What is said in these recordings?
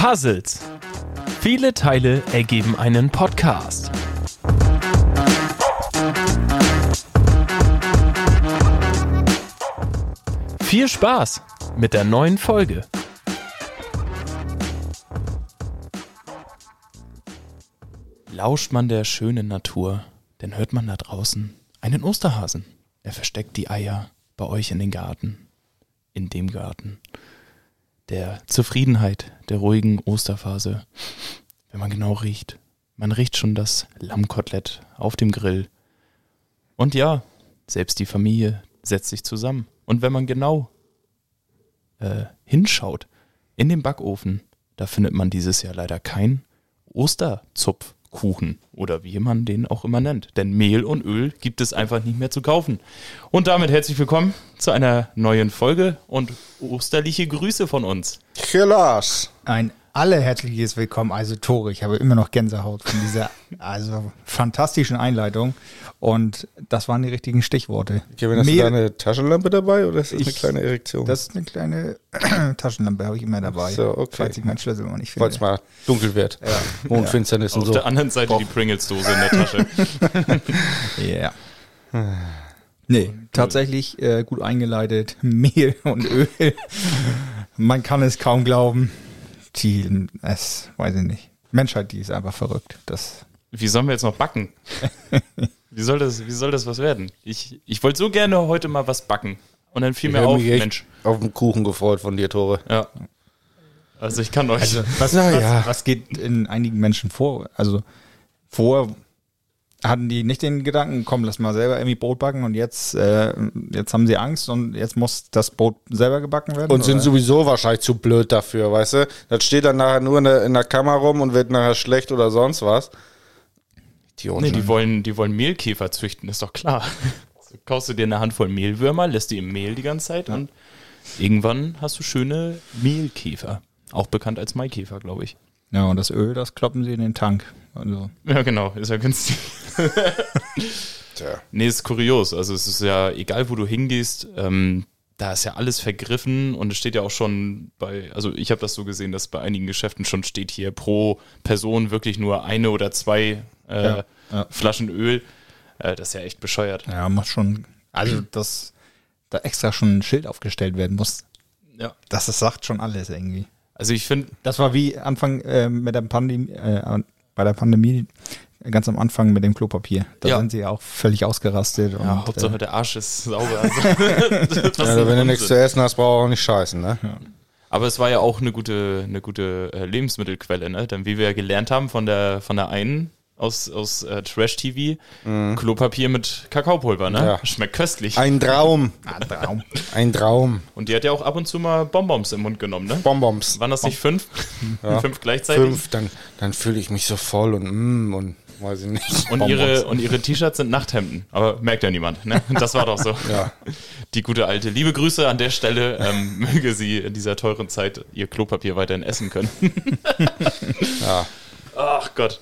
Puzzles. Viele Teile ergeben einen Podcast. Viel Spaß mit der neuen Folge. Lauscht man der schönen Natur, dann hört man da draußen einen Osterhasen. Er versteckt die Eier bei euch in den Garten. In dem Garten. Der Zufriedenheit der ruhigen Osterphase. Wenn man genau riecht. Man riecht schon das Lammkotelett auf dem Grill. Und ja, selbst die Familie setzt sich zusammen. Und wenn man genau äh, hinschaut, in dem Backofen, da findet man dieses Jahr leider kein Osterzupfkuchen oder wie man den auch immer nennt. Denn Mehl und Öl gibt es einfach nicht mehr zu kaufen. Und damit herzlich willkommen zu einer neuen Folge und osterliche Grüße von uns. Gelas. Ein allerherzliches Willkommen, also Tore. Ich habe immer noch Gänsehaut von dieser also fantastischen Einleitung. Und das waren die richtigen Stichworte. Kevin, hast du Mehl- deine Taschenlampe dabei oder ist das eine Ich- kleine Erektion? Das ist eine kleine Taschenlampe, habe ich immer dabei. So, okay. Falls ich meinen Schlüssel mal nicht Falls finde. mal dunkel wird. Ja. Mondfinsternis und Auf so. der anderen Seite die Pringles-Dose in der Tasche. Ja. Nee, tatsächlich äh, gut eingeleitet. Mehl und Öl. Man kann es kaum glauben. Die, es, weiß ich nicht. Menschheit, die ist einfach verrückt. Das, Wie sollen wir jetzt noch backen? Wie soll das, wie soll das was werden? Ich, ich wollte so gerne heute mal was backen. Und dann fiel Ich mir auf, mich echt Mensch. auf den Kuchen gefreut von dir, Tore. Ja. Also ich kann euch. Also, was, was, ja. was geht in einigen Menschen vor? Also, vor hatten die nicht den Gedanken, komm, lass mal selber irgendwie Brot backen und jetzt, äh, jetzt haben sie Angst und jetzt muss das Brot selber gebacken werden? Und sind oder? sowieso wahrscheinlich zu blöd dafür, weißt du? Das steht dann nachher nur in der, in der Kammer rum und wird nachher schlecht oder sonst was. Idioten. nee, die wollen, die wollen Mehlkäfer züchten, ist doch klar. So kaufst du dir eine Handvoll Mehlwürmer, lässt die im Mehl die ganze Zeit und irgendwann hast du schöne Mehlkäfer. Auch bekannt als Maikäfer, glaube ich. Ja, und das Öl, das kloppen sie in den Tank. Also, Ja, genau, ist ja günstig. Tja. Nee, ist kurios. Also es ist ja, egal wo du hingehst, ähm, da ist ja alles vergriffen und es steht ja auch schon bei, also ich habe das so gesehen, dass bei einigen Geschäften schon steht hier pro Person wirklich nur eine oder zwei äh, Ja, ja. Flaschen Öl. Äh, das ist ja echt bescheuert. ja, muss schon, also, dass da extra schon ein Schild aufgestellt werden muss. Ja. Das, das sagt schon alles irgendwie. Also ich finde, Das war wie Anfang äh, mit der Pandemie, äh, bei der Pandemie, ganz am Anfang mit dem Klopapier. Da Ja. sind sie auch völlig ausgerastet. ja, und, Hauptsache äh, der Arsch ist sauber. Also, Ja, wenn du nichts zu essen hast, brauchst du auch nicht scheißen, ne? Aber es war ja auch eine gute, eine gute äh, Lebensmittelquelle, ne? Denn wie wir ja gelernt haben von der, von der einen aus, aus äh, Trash-TV, Klopapier mit Kakaopulver, ne? Mhm. Ja. Schmeckt köstlich. Ein Traum. ah, Traum. Ein Traum. Und die hat ja auch ab und zu mal Bonbons im Mund genommen, ne? Bonbons. Waren das nicht fünf? fünf gleichzeitig? Fünf, dann, dann fühle ich mich so voll und mm, und weiß ich nicht. Und ihre, und ihre T-Shirts sind Nachthemden. Aber merkt ja niemand, ne? Das war doch so. Ja. Die gute alte. Liebe Grüße an der Stelle. Ähm, möge sie in dieser teuren Zeit ihr Klopapier weiterhin essen können. Ja. Ach Gott.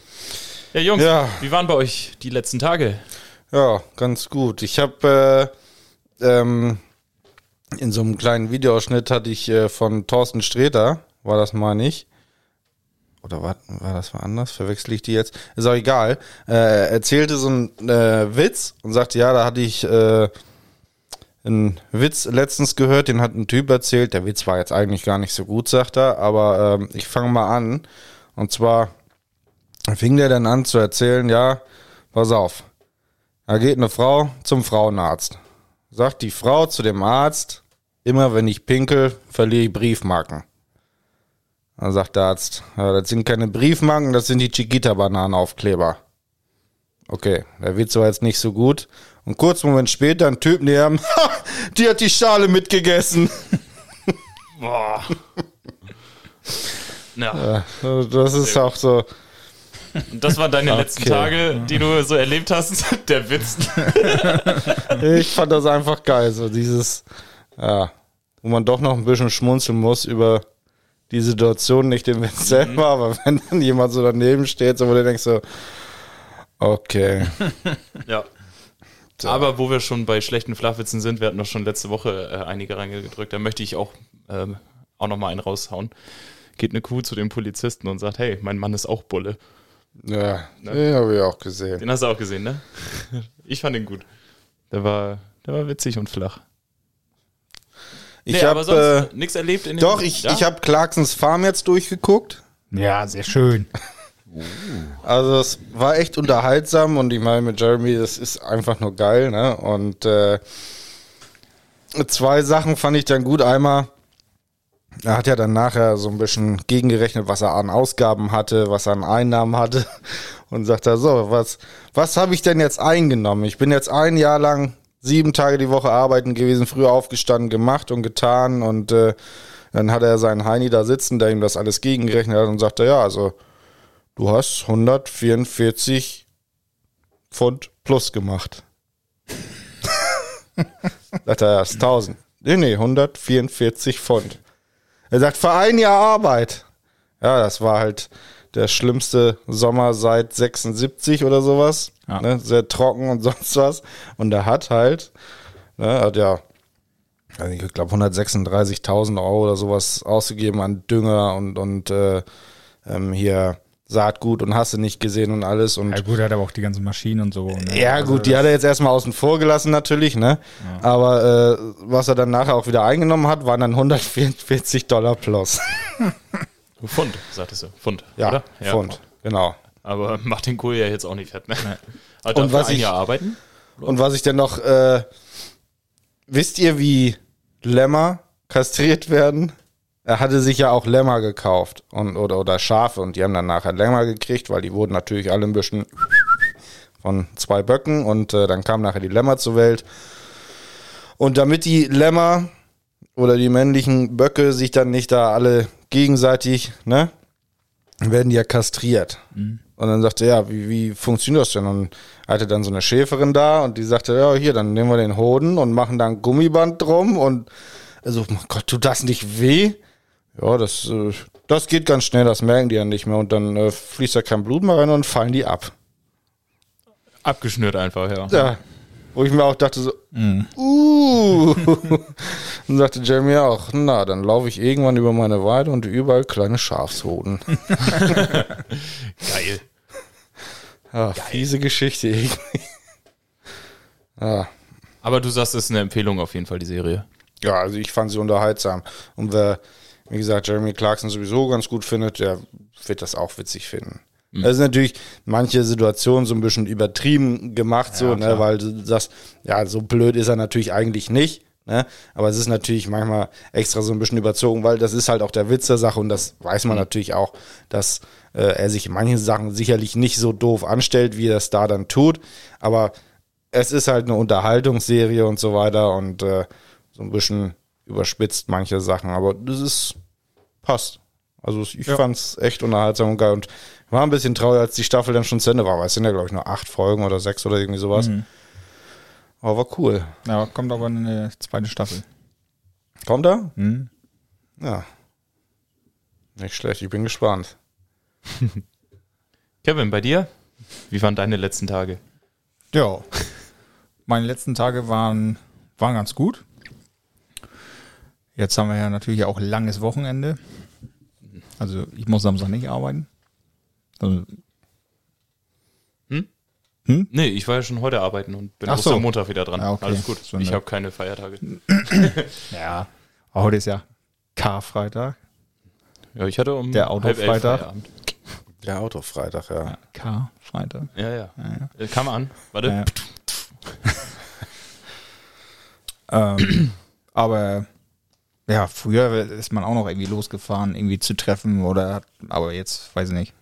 Ja, Jungs, Ja. wie waren bei euch die letzten Tage? Ja, ganz gut. Ich habe äh, ähm, in so einem kleinen Videoausschnitt hatte ich äh, von Thorsten Sträter, war das mal nicht? Oder war, war das mal anders? Verwechsel ich die jetzt? Ist auch egal. Äh, er erzählte so einen äh, Witz und sagte, ja, da hatte ich äh, einen Witz letztens gehört, den hat ein Typ erzählt. Der Witz war jetzt eigentlich gar nicht so gut, sagt er, aber ähm, ich fange mal an. Und zwar fing der dann an zu erzählen, ja, pass auf. Da geht eine Frau zum Frauenarzt. Sagt die Frau zu dem Arzt, immer wenn ich pinkel, verliere ich Briefmarken. Dann sagt der Arzt, ja, das sind keine Briefmarken, das sind die Chiquita-Bananenaufkleber. Okay, der Witz war jetzt nicht so gut. Und kurz einen Moment später ein Typ neben, ha, die hat die Schale mitgegessen. Boah. Ja, Also Das ist auch so, und das waren deine letzten Okay. Tage, die du so erlebt hast. Der Witz. ich fand das einfach geil, so dieses, ja, wo man doch noch ein bisschen schmunzeln muss über die Situation, nicht den Witz selber, aber wenn dann jemand so daneben steht, so wo du denkst so, okay. Ja. Aber wo wir schon bei schlechten Flachwitzen sind, wir hatten doch schon letzte Woche äh, einige reingedrückt, da möchte ich auch, ähm, auch nochmal einen raushauen. geht eine Kuh zu dem Polizisten und sagt, hey, mein Mann ist auch Bulle. Ja, Ne? den habe ich auch gesehen. Den hast du auch gesehen, ne? Ich fand ihn gut. Der war, der war witzig und flach. Ich Nee, aber habe sonst nichts erlebt in äh, dem doch, ich, ja? ich habe Clarksons Farm jetzt durchgeguckt. Ja, sehr schön. Also es war echt unterhaltsam und ich meine mit Jeremy, das ist einfach nur geil, ne? Und äh, zwei Sachen fand ich dann gut. Einmal, er hat ja dann nachher so ein bisschen gegengerechnet, was er an Ausgaben hatte, was er an Einnahmen hatte und sagt er so, was, was habe ich denn jetzt eingenommen? Ich bin jetzt ein Jahr lang sieben Tage die Woche arbeiten gewesen, früher aufgestanden, gemacht und getan und äh, dann hat er seinen Heini da sitzen, der ihm das alles gegengerechnet hat und sagte, ja, also du hast 144 Pfund plus gemacht. sagt er, ja, ist 1000. Nee, nee, 144 Pfund. Er sagt, für ein Jahr Arbeit. Ja, das war halt der schlimmste Sommer seit 76 oder sowas. Ja. Ne, sehr trocken und sonst was. Und er hat halt, ne, hat ja, also ich glaube 136.000 Euro oder sowas ausgegeben an Dünger und, und äh, ähm, hier Saatgut und hast du nicht gesehen und alles. Und Ja gut, er hat aber auch die ganzen Maschinen und so. Ne? ja, Also gut, die hat er jetzt erstmal außen vor gelassen natürlich, ne? Aber äh, was er dann nachher auch wieder eingenommen hat, waren dann 144 Dollar plus. Pfund, sagtest du. Pfund, Ja, oder? Pfund, genau. Aber macht den Kohl ja jetzt auch nicht fett, ne? Hat Und was ein ich- Jahr arbeiten? Und was ich denn noch, äh, wisst ihr, wie Lämmer kastriert werden? Er hatte sich ja auch Lämmer gekauft und, oder, oder Schafe und die haben dann nachher Lämmer gekriegt, weil die wurden natürlich alle ein bisschen von zwei Böcken und äh, dann kamen nachher die Lämmer zur Welt. Und damit die Lämmer oder die männlichen Böcke sich dann nicht da alle gegenseitig, ne, werden die ja kastriert. Und dann sagte er, ja, wie, wie funktioniert das denn? Und er hatte dann so eine Schäferin da und die sagte, ja, hier, dann nehmen wir den Hoden und machen da ein Gummiband drum und also, mein Gott, tut das nicht weh? Ja, das, äh, das geht ganz schnell, das merken die ja nicht mehr und dann äh, fließt da kein Blut mehr rein und fallen die ab. Abgeschnürt einfach, ja. Ja. Wo ich mir auch dachte so, uh. Dann sagte Jeremy auch, na, dann laufe ich irgendwann über meine Weide und überall kleine Schafshoden. Geil. Ja, fiese Geschichte irgendwie. Ja. Aber du sagst, es ist eine Empfehlung auf jeden Fall, die Serie. ja, also ich fand sie unterhaltsam. Und wer, wie gesagt, Jeremy Clarkson sowieso ganz gut findet, der wird das auch witzig finden. Es ist natürlich manche Situationen so ein bisschen übertrieben gemacht, so, ne, weil du sagst, ja, so blöd ist er natürlich eigentlich nicht. Ne? Aber es ist natürlich manchmal extra so ein bisschen überzogen, weil das ist halt auch der Witz der Sache und das weiß man natürlich auch, dass äh, er sich in manchen Sachen sicherlich nicht so doof anstellt, wie er es da dann tut. Aber es ist halt eine Unterhaltungsserie und so weiter und äh, so ein bisschen überspitzt manche Sachen, aber das ist passt. Also ich Ja. fand's echt unterhaltsam und geil und war ein bisschen traurig, als die Staffel dann schon zu Ende war, weil es sind ja glaube ich nur acht Folgen oder sechs oder irgendwie sowas. Aber war cool. Ja, kommt aber eine zweite Staffel. Kommt er? Hm? Ja. Nicht schlecht, ich bin gespannt. Kevin, bei dir? Wie waren deine letzten Tage? Ja. Meine letzten Tage waren, waren ganz gut. Jetzt haben wir ja natürlich auch langes Wochenende. Also ich muss Samstag nicht arbeiten. Also, Nee, ich war ja schon heute arbeiten und bin Ach auch so. am Montag wieder dran. Ja, okay. Alles gut. So ich habe keine Feiertage. ja. Aber heute ist ja Karfreitag. Ja, ich hatte um Der Autofreitag. Der Autofreitag, ja. Karfreitag. Ja, ja. Äh, Kam an. Warte. Ja. ähm, aber ja, früher ist man auch noch irgendwie losgefahren, irgendwie zu treffen oder hat, aber jetzt weiß ich nicht.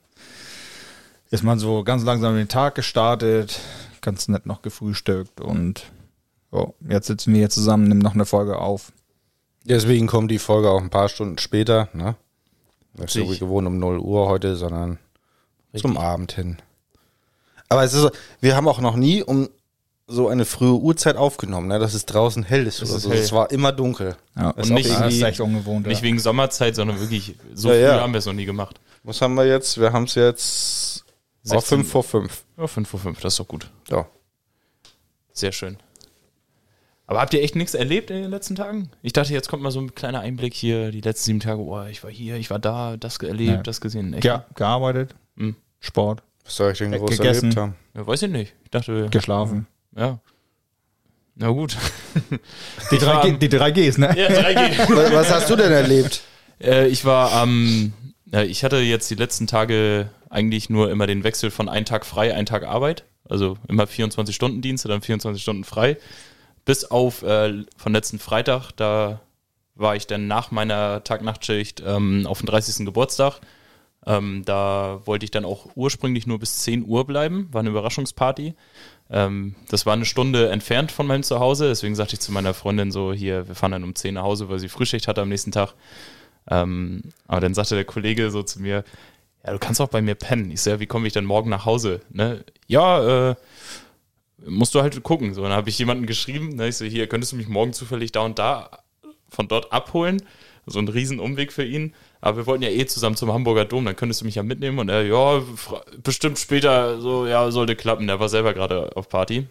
Ist man so ganz langsam in den Tag gestartet, ganz nett noch gefrühstückt und oh, jetzt sitzen wir hier zusammen, nehmen noch eine Folge auf. Deswegen kommt die Folge auch ein paar Stunden später, ne? Nicht so wie Richtig. gewohnt um 0 Uhr heute, sondern zum Abend hin. Aber es ist so, wir haben auch noch nie um so eine frühe Uhrzeit aufgenommen, ne? Dass es draußen hell ist Es oder ist so. hell. Es war immer dunkel. Ja, Ist Und nicht irgendwie, echt ungewohnt. Nicht ja. wegen Sommerzeit, sondern wirklich so Ja, früh ja. haben wir es noch nie gemacht. was haben wir jetzt? Wir haben es jetzt auf 16. 5 vor 5. Ja, 5 vor 5, das ist doch gut. Ja. Sehr schön. Aber habt ihr echt nichts erlebt in den letzten Tagen? Ich dachte, jetzt kommt mal so ein kleiner Einblick hier, die letzten sieben Tage, oh, ich war hier, ich war da, das erlebt, Ja. das gesehen. Echt? Ge gearbeitet, Hm. Sport, Was soll ich denn groß gegessen. erlebt haben? Ja, weiß ich nicht. Ich dachte, geschlafen. Ja. Na gut. Die Ich war drei, G, am- die drei Gs, ne? Ja, 3G. Was, hast du denn erlebt? Äh, ich war am, ja, ich hatte jetzt die letzten Tage eigentlich nur immer den Wechsel von ein Tag frei, ein Tag Arbeit. Also immer 24-Stunden-Dienste, dann 24 Stunden frei. Bis auf äh, von letzten Freitag, da war ich dann nach meiner Tag-Nacht-Schicht ähm, auf den 30. Geburtstag. Ähm, da wollte ich dann auch ursprünglich nur bis 10 Uhr bleiben, war eine Überraschungsparty. Ähm, das war eine Stunde entfernt von meinem Zuhause, deswegen sagte ich zu meiner Freundin so, hier, wir fahren dann um 10 nach Hause, weil sie Frühschicht hatte am nächsten Tag. Ähm, aber dann sagte der Kollege so zu mir, ja, du kannst auch bei mir pennen. Ich so, ja, wie komme ich denn morgen nach Hause? Ne? Ja, äh, musst du halt gucken. So, dann habe ich jemanden geschrieben, ne? ich so, hier, könntest du mich morgen zufällig da und da von dort abholen? So ein riesen Umweg für ihn. Aber wir wollten ja eh zusammen zum Hamburger Dom, dann könntest du mich ja mitnehmen. Und er, ja, bestimmt später, so, ja, sollte klappen. Der war selber gerade auf Party.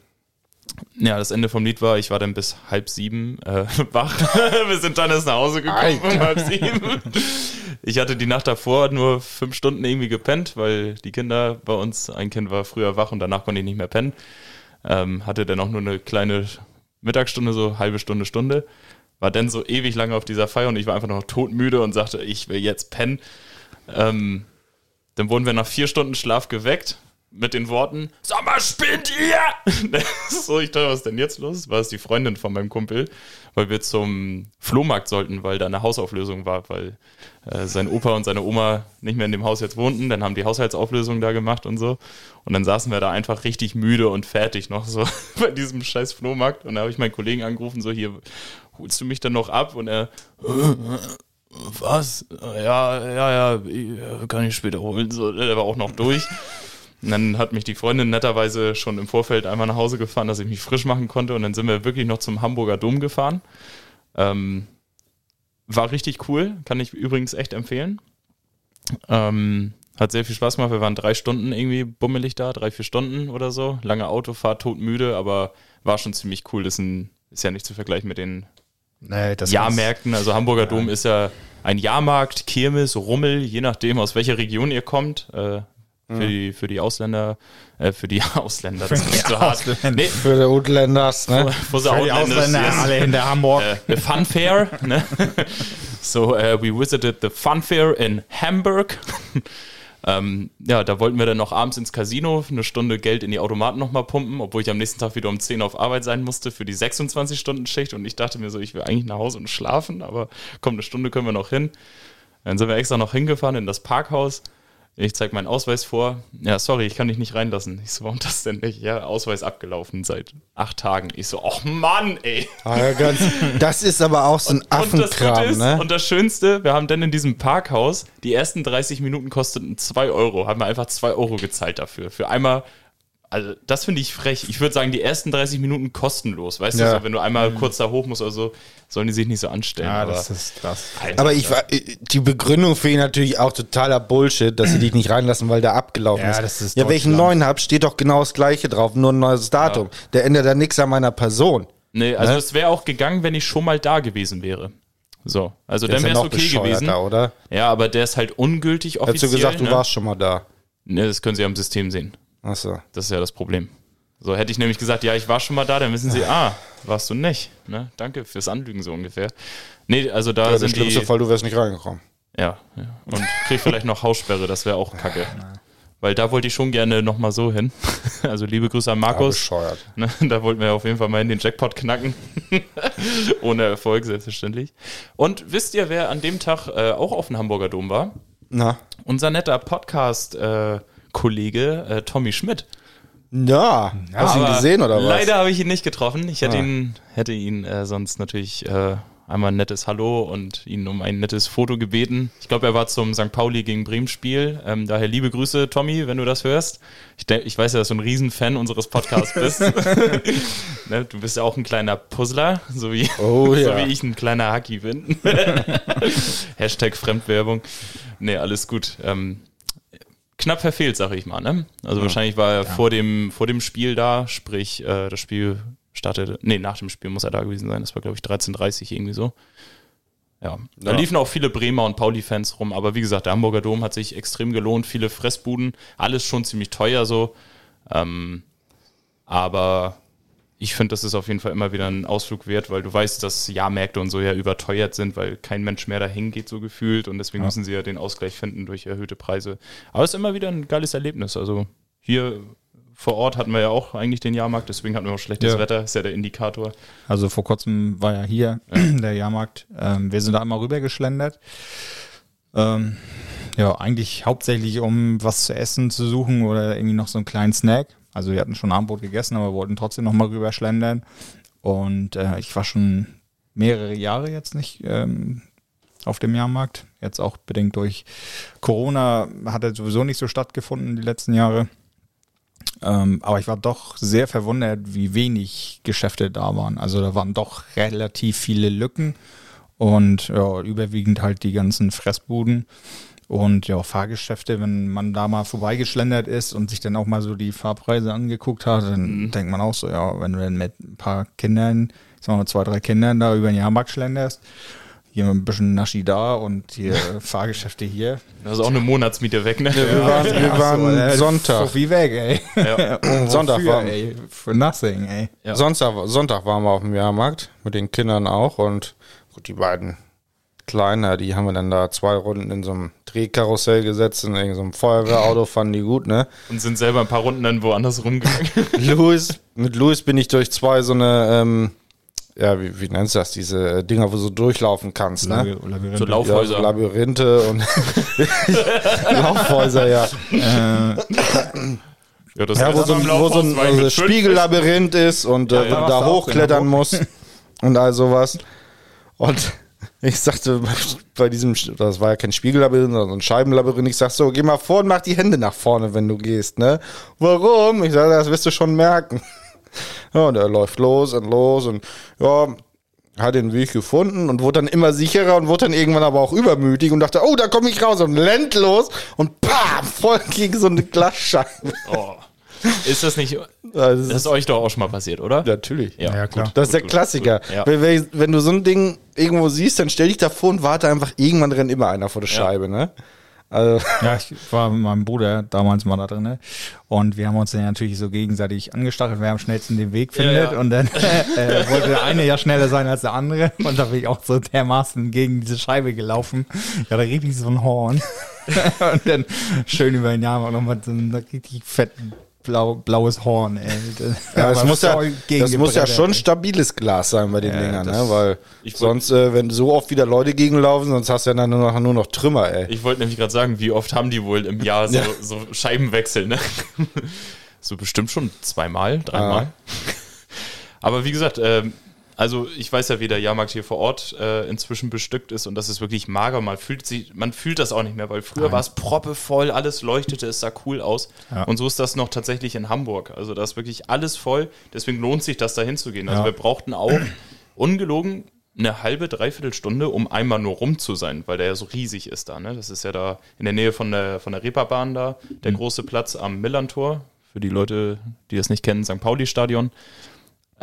Ja, das Ende vom Lied war, ich war dann bis halb sieben äh, wach. Wir sind dann erst nach Hause gekommen um halb sieben. Ich hatte die Nacht davor nur fünf Stunden irgendwie gepennt, weil die Kinder bei uns, ein Kind war früher wach und danach konnte ich nicht mehr pennen. Ähm, hatte dann auch nur eine kleine Mittagsstunde, so halbe Stunde, Stunde. War dann so ewig lange auf dieser Feier und ich war einfach noch todmüde und sagte, ich will jetzt pennen. Ähm, dann wurden wir nach vier Stunden Schlaf geweckt mit den Worten, mal, spinnt ihr? so, ich dachte, was ist denn jetzt los? War es die Freundin von meinem Kumpel, weil wir zum Flohmarkt sollten, weil da eine Hausauflösung war, weil äh, sein Opa und seine Oma nicht mehr in dem Haus jetzt wohnten. Dann haben die Haushaltsauflösung da gemacht und so. Und dann saßen wir da einfach richtig müde und fertig noch so bei diesem scheiß Flohmarkt. Und da habe ich meinen Kollegen angerufen, so hier, holst du mich dann noch ab? Und er, was? Ja, ja, ja, äh, kann ich später holen. So, der war auch noch durch. Und dann hat mich die Freundin netterweise schon im Vorfeld einmal nach Hause gefahren, dass ich mich frisch machen konnte. Und dann sind wir wirklich noch zum Hamburger Dom gefahren. Ähm, war richtig cool, kann ich übrigens echt empfehlen. Ähm, hat sehr viel Spaß gemacht. Wir waren drei Stunden irgendwie bummelig da, drei, vier Stunden oder so. Lange Autofahrt, todmüde, aber war schon ziemlich cool. Das ist, ein, ist ja nicht zu vergleichen mit den Nee, das Jahrmärkten. Also Hamburger Dom ist ja ein Jahrmarkt, Kirmes, Rummel, je nachdem, aus welcher Region ihr kommt. Äh, für, die, für die Ausländer, äh, für die Ausländer, das ist so hart. Nee, Für die Outlanders, ne? for the Die Outlanders, Ausländer yes. alle hinter Hamburg. Äh, Fun Fair. ne? So, uh, we visited the Fun Fair in Hamburg. ähm, ja, da wollten wir dann noch abends ins Casino eine Stunde Geld in die Automaten nochmal pumpen, obwohl ich am nächsten Tag wieder um 10 auf Arbeit sein musste für die 26-Stunden-Schicht und ich dachte mir so, ich will eigentlich nach Hause und schlafen, aber komm, eine Stunde können wir noch hin. Dann sind wir extra noch hingefahren in das Parkhaus. Ich zeige meinen Ausweis vor. Ja, sorry, ich kann dich nicht reinlassen. Ich so, warum das denn nicht? Ja, Ausweis abgelaufen seit acht Tagen. Ich so, oh Mann, ey. Ah, ja, ganz, das ist aber auch so ein Und das, Affenkram, ist, ne? und das Schönste, wir haben dann in diesem Parkhaus, die ersten 30 Minuten kosteten 2 Euro, haben wir einfach 2 Euro gezahlt dafür. Für einmal, also das finde ich frech. Ich würde sagen, die ersten 30 Minuten kostenlos. Weißt Ja. du, so, wenn du einmal kurz da hoch musst oder so, sollen die sich nicht so anstellen. Ja, aber, das ist krass. Alter, Aber ich war, die Begründung für ihn natürlich auch totaler Bullshit, dass sie dich nicht reinlassen, weil der abgelaufen Ja, ist. das ist ja, welchen Deutschland. neuen hab, steht doch genau das gleiche drauf, nur ein neues Datum. Der ändert da nichts an meiner Person. Nee, also Ne? es wäre auch gegangen, wenn ich schon mal da gewesen wäre. So, also Der dann ja wäre es okay gewesen. oder? Ja, aber der ist halt ungültig offiziell. Hättest du gesagt, du ne? warst schon mal da. Ne, das können sie am System sehen. Achso. Das ist ja das Problem. So hätte ich nämlich gesagt, ja, ich war schon mal da, dann wissen sie, ah, warst du nicht. Ne? Danke fürs Anlügen so ungefähr. Nee, also da Ja, der sind schlimmste die. Fall, du wärst nicht reingekommen. Ja, ja. Und krieg vielleicht noch Haussperre, das wäre auch kacke. Weil da wollte ich schon gerne nochmal so hin. Also liebe Grüße an Markus. bescheuert. Ne, da wollten wir auf jeden Fall mal in den Jackpot knacken. Ohne Erfolg, selbstverständlich. Und wisst ihr, wer an dem Tag äh, auch auf dem Hamburger Dom war? Na. Unser netter Podcast-Kollege äh, Tommy Schmidt. Ja, hast du ihn gesehen oder was? Leider habe ich ihn nicht getroffen. Ich hätte Ah. ihn, hätte ihn äh, sonst natürlich äh, einmal ein nettes Hallo und ihn um ein nettes Foto gebeten. Ich glaube, er war zum St. Pauli gegen Bremen Spiel. Ähm, daher liebe Grüße, Tommy, wenn du das hörst. Ich, ich weiß ja, dass du ein Riesenfan unseres Podcasts bist. ne, du bist ja auch ein kleiner Puzzler, so wie, Oh so ja. wie ich ein kleiner Hacki bin. Hashtag Fremdwerbung. Nee, alles gut. Ähm, knapp verfehlt, sag ich mal. Ne? Also wahrscheinlich war er vor, dem, vor dem Spiel da, sprich, äh, das Spiel startete. Nee, nach dem Spiel muss er da gewesen sein. Das war, glaube ich, 13.30 irgendwie so. Ja, da Ja. liefen auch viele Bremer und Pauli-Fans rum, aber wie gesagt, der Hamburger Dom hat sich extrem gelohnt, viele Fressbuden, alles schon ziemlich teuer so. Ähm, aber ich finde, das ist auf jeden Fall immer wieder ein Ausflug wert, weil du weißt, dass Jahrmärkte und so ja überteuert sind, weil kein Mensch mehr dahin geht, so gefühlt. Und deswegen Ja. müssen sie ja den Ausgleich finden durch erhöhte Preise. Aber es ist immer wieder ein geiles Erlebnis. Also hier vor Ort hatten wir ja auch eigentlich den Jahrmarkt, deswegen hatten wir auch schlechtes Ja. Wetter, ist ja der Indikator. Also vor kurzem war ja hier der Jahrmarkt. Ähm, wir sind da einmal rüber geschlendert. Ähm, ja, eigentlich hauptsächlich, um was zu essen zu suchen oder irgendwie noch so einen kleinen Snack. Also wir hatten schon Abendbrot gegessen, aber wollten trotzdem noch mal rüber schlendern. Und äh, ich war schon mehrere Jahre jetzt nicht ähm, auf dem Jahrmarkt. Jetzt auch bedingt durch Corona hat er sowieso nicht so stattgefunden die letzten Jahre. Ähm, aber ich war doch sehr verwundert, wie wenig Geschäfte da waren. Also da waren doch relativ viele Lücken und ja, überwiegend halt die ganzen Fressbuden und ja, Fahrgeschäfte, wenn man da mal vorbeigeschlendert ist und sich dann auch mal so die Fahrpreise angeguckt hat, dann denkt man auch so, ja, wenn du dann mit ein paar Kindern, ich sag mal zwei, drei Kindern da über den Jahrmarkt schlenderst, hier ein bisschen Naschi da und hier Fahrgeschäfte hier. Das ist auch eine Monatsmiete weg, ne? Wir waren, wir waren äh, Sonntag. So wie weg, ey. Ja. Sonntag Wofür, war, ey. For nothing, ey. Ja. Sonntag, Sonntag waren wir auf dem Jahrmarkt mit den Kindern auch und gut, die beiden Kleiner, die haben wir dann da zwei Runden in so einem Drehkarussell gesetzt, in irgendeinem Feuerwehrauto, fanden die gut, ne? Und sind selber ein paar Runden dann woanders rumgegangen. Louis, mit Louis bin ich durch zwei so eine, ähm, ja, wie, wie nennst du das, diese äh, Dinger, wo du durchlaufen kannst, ne? Labyrinth. So Ja, so Laufhäuser. Labyrinthe und Laufhäuser, ja. Äh, ja, das Ja, wo so ein, wo so ein, so fünf Spiegellabyrinth ist und äh, Ja, wo ja. da hochklettern musst und all sowas. Und ich sagte bei diesem, das war ja kein Spiegellabyrinth, sondern so ein Scheibenlabyrinth, ich sag so, geh mal vor und mach die Hände nach vorne, wenn du gehst, ne? Warum? Ich sage, das wirst du schon merken. Ja, und er läuft los und los und ja, hat den Weg gefunden und wurde dann immer sicherer und wurde dann irgendwann aber auch übermütig und dachte, oh, da komme ich raus und rennt los und pam, voll gegen so eine Glasscheibe. Oh. Ist das nicht, Also, das ist euch doch auch schon mal passiert, oder? Natürlich. Ja, Ja, klar. gut, Das ist der gut, Klassiker. gut, Ja. Wenn, wenn, du so ein Ding irgendwo siehst, dann stell dich davor und warte einfach, irgendwann rennt immer einer vor der Scheibe, ne? Also, ja, ich war mit meinem Bruder damals mal da drin ne? und wir haben uns dann natürlich so gegenseitig angestachelt, wer am schnellsten den Weg findet ja. und dann äh, wollte der eine ja schneller sein als der andere und da bin ich auch so dermaßen gegen diese Scheibe gelaufen. Ja, da richtig so ein Horn und dann schön über den Jahr nochmal so ein richtig fetten blau, blaues Horn, ey. ja, das muss ja, das muss ja schon ey. stabiles Glas sein bei den Ja, Dingern, das- ne? Weil Ich wollt- sonst, äh, wenn so oft wieder Leute gegenlaufen, sonst hast du ja dann nur noch, nur noch Trümmer, ey. Ich wollte nämlich gerade sagen, wie oft haben die wohl im Jahr so, Ja. so Scheibenwechsel, ne? so bestimmt schon zweimal, dreimal. Aber wie gesagt, ähm, also ich weiß ja, wie der Jahrmarkt hier vor Ort äh, inzwischen bestückt ist und das ist wirklich mager. Man fühlt, sich, man fühlt das auch nicht mehr, weil früher war es proppevoll, alles leuchtete, es sah cool aus. Ja. Und so ist das noch tatsächlich in Hamburg. Also da ist wirklich alles voll. Deswegen lohnt sich das, da hinzugehen. Also Ja. wir brauchten auch ungelogen eine halbe, dreiviertel Stunde, um einmal nur rum zu sein, weil der ja so riesig ist da. Ne? Das ist ja da in der Nähe von der, von der Reeperbahn da, der Mhm. große Platz am Millantor. Für die Leute, die das nicht kennen, St. Pauli-Stadion.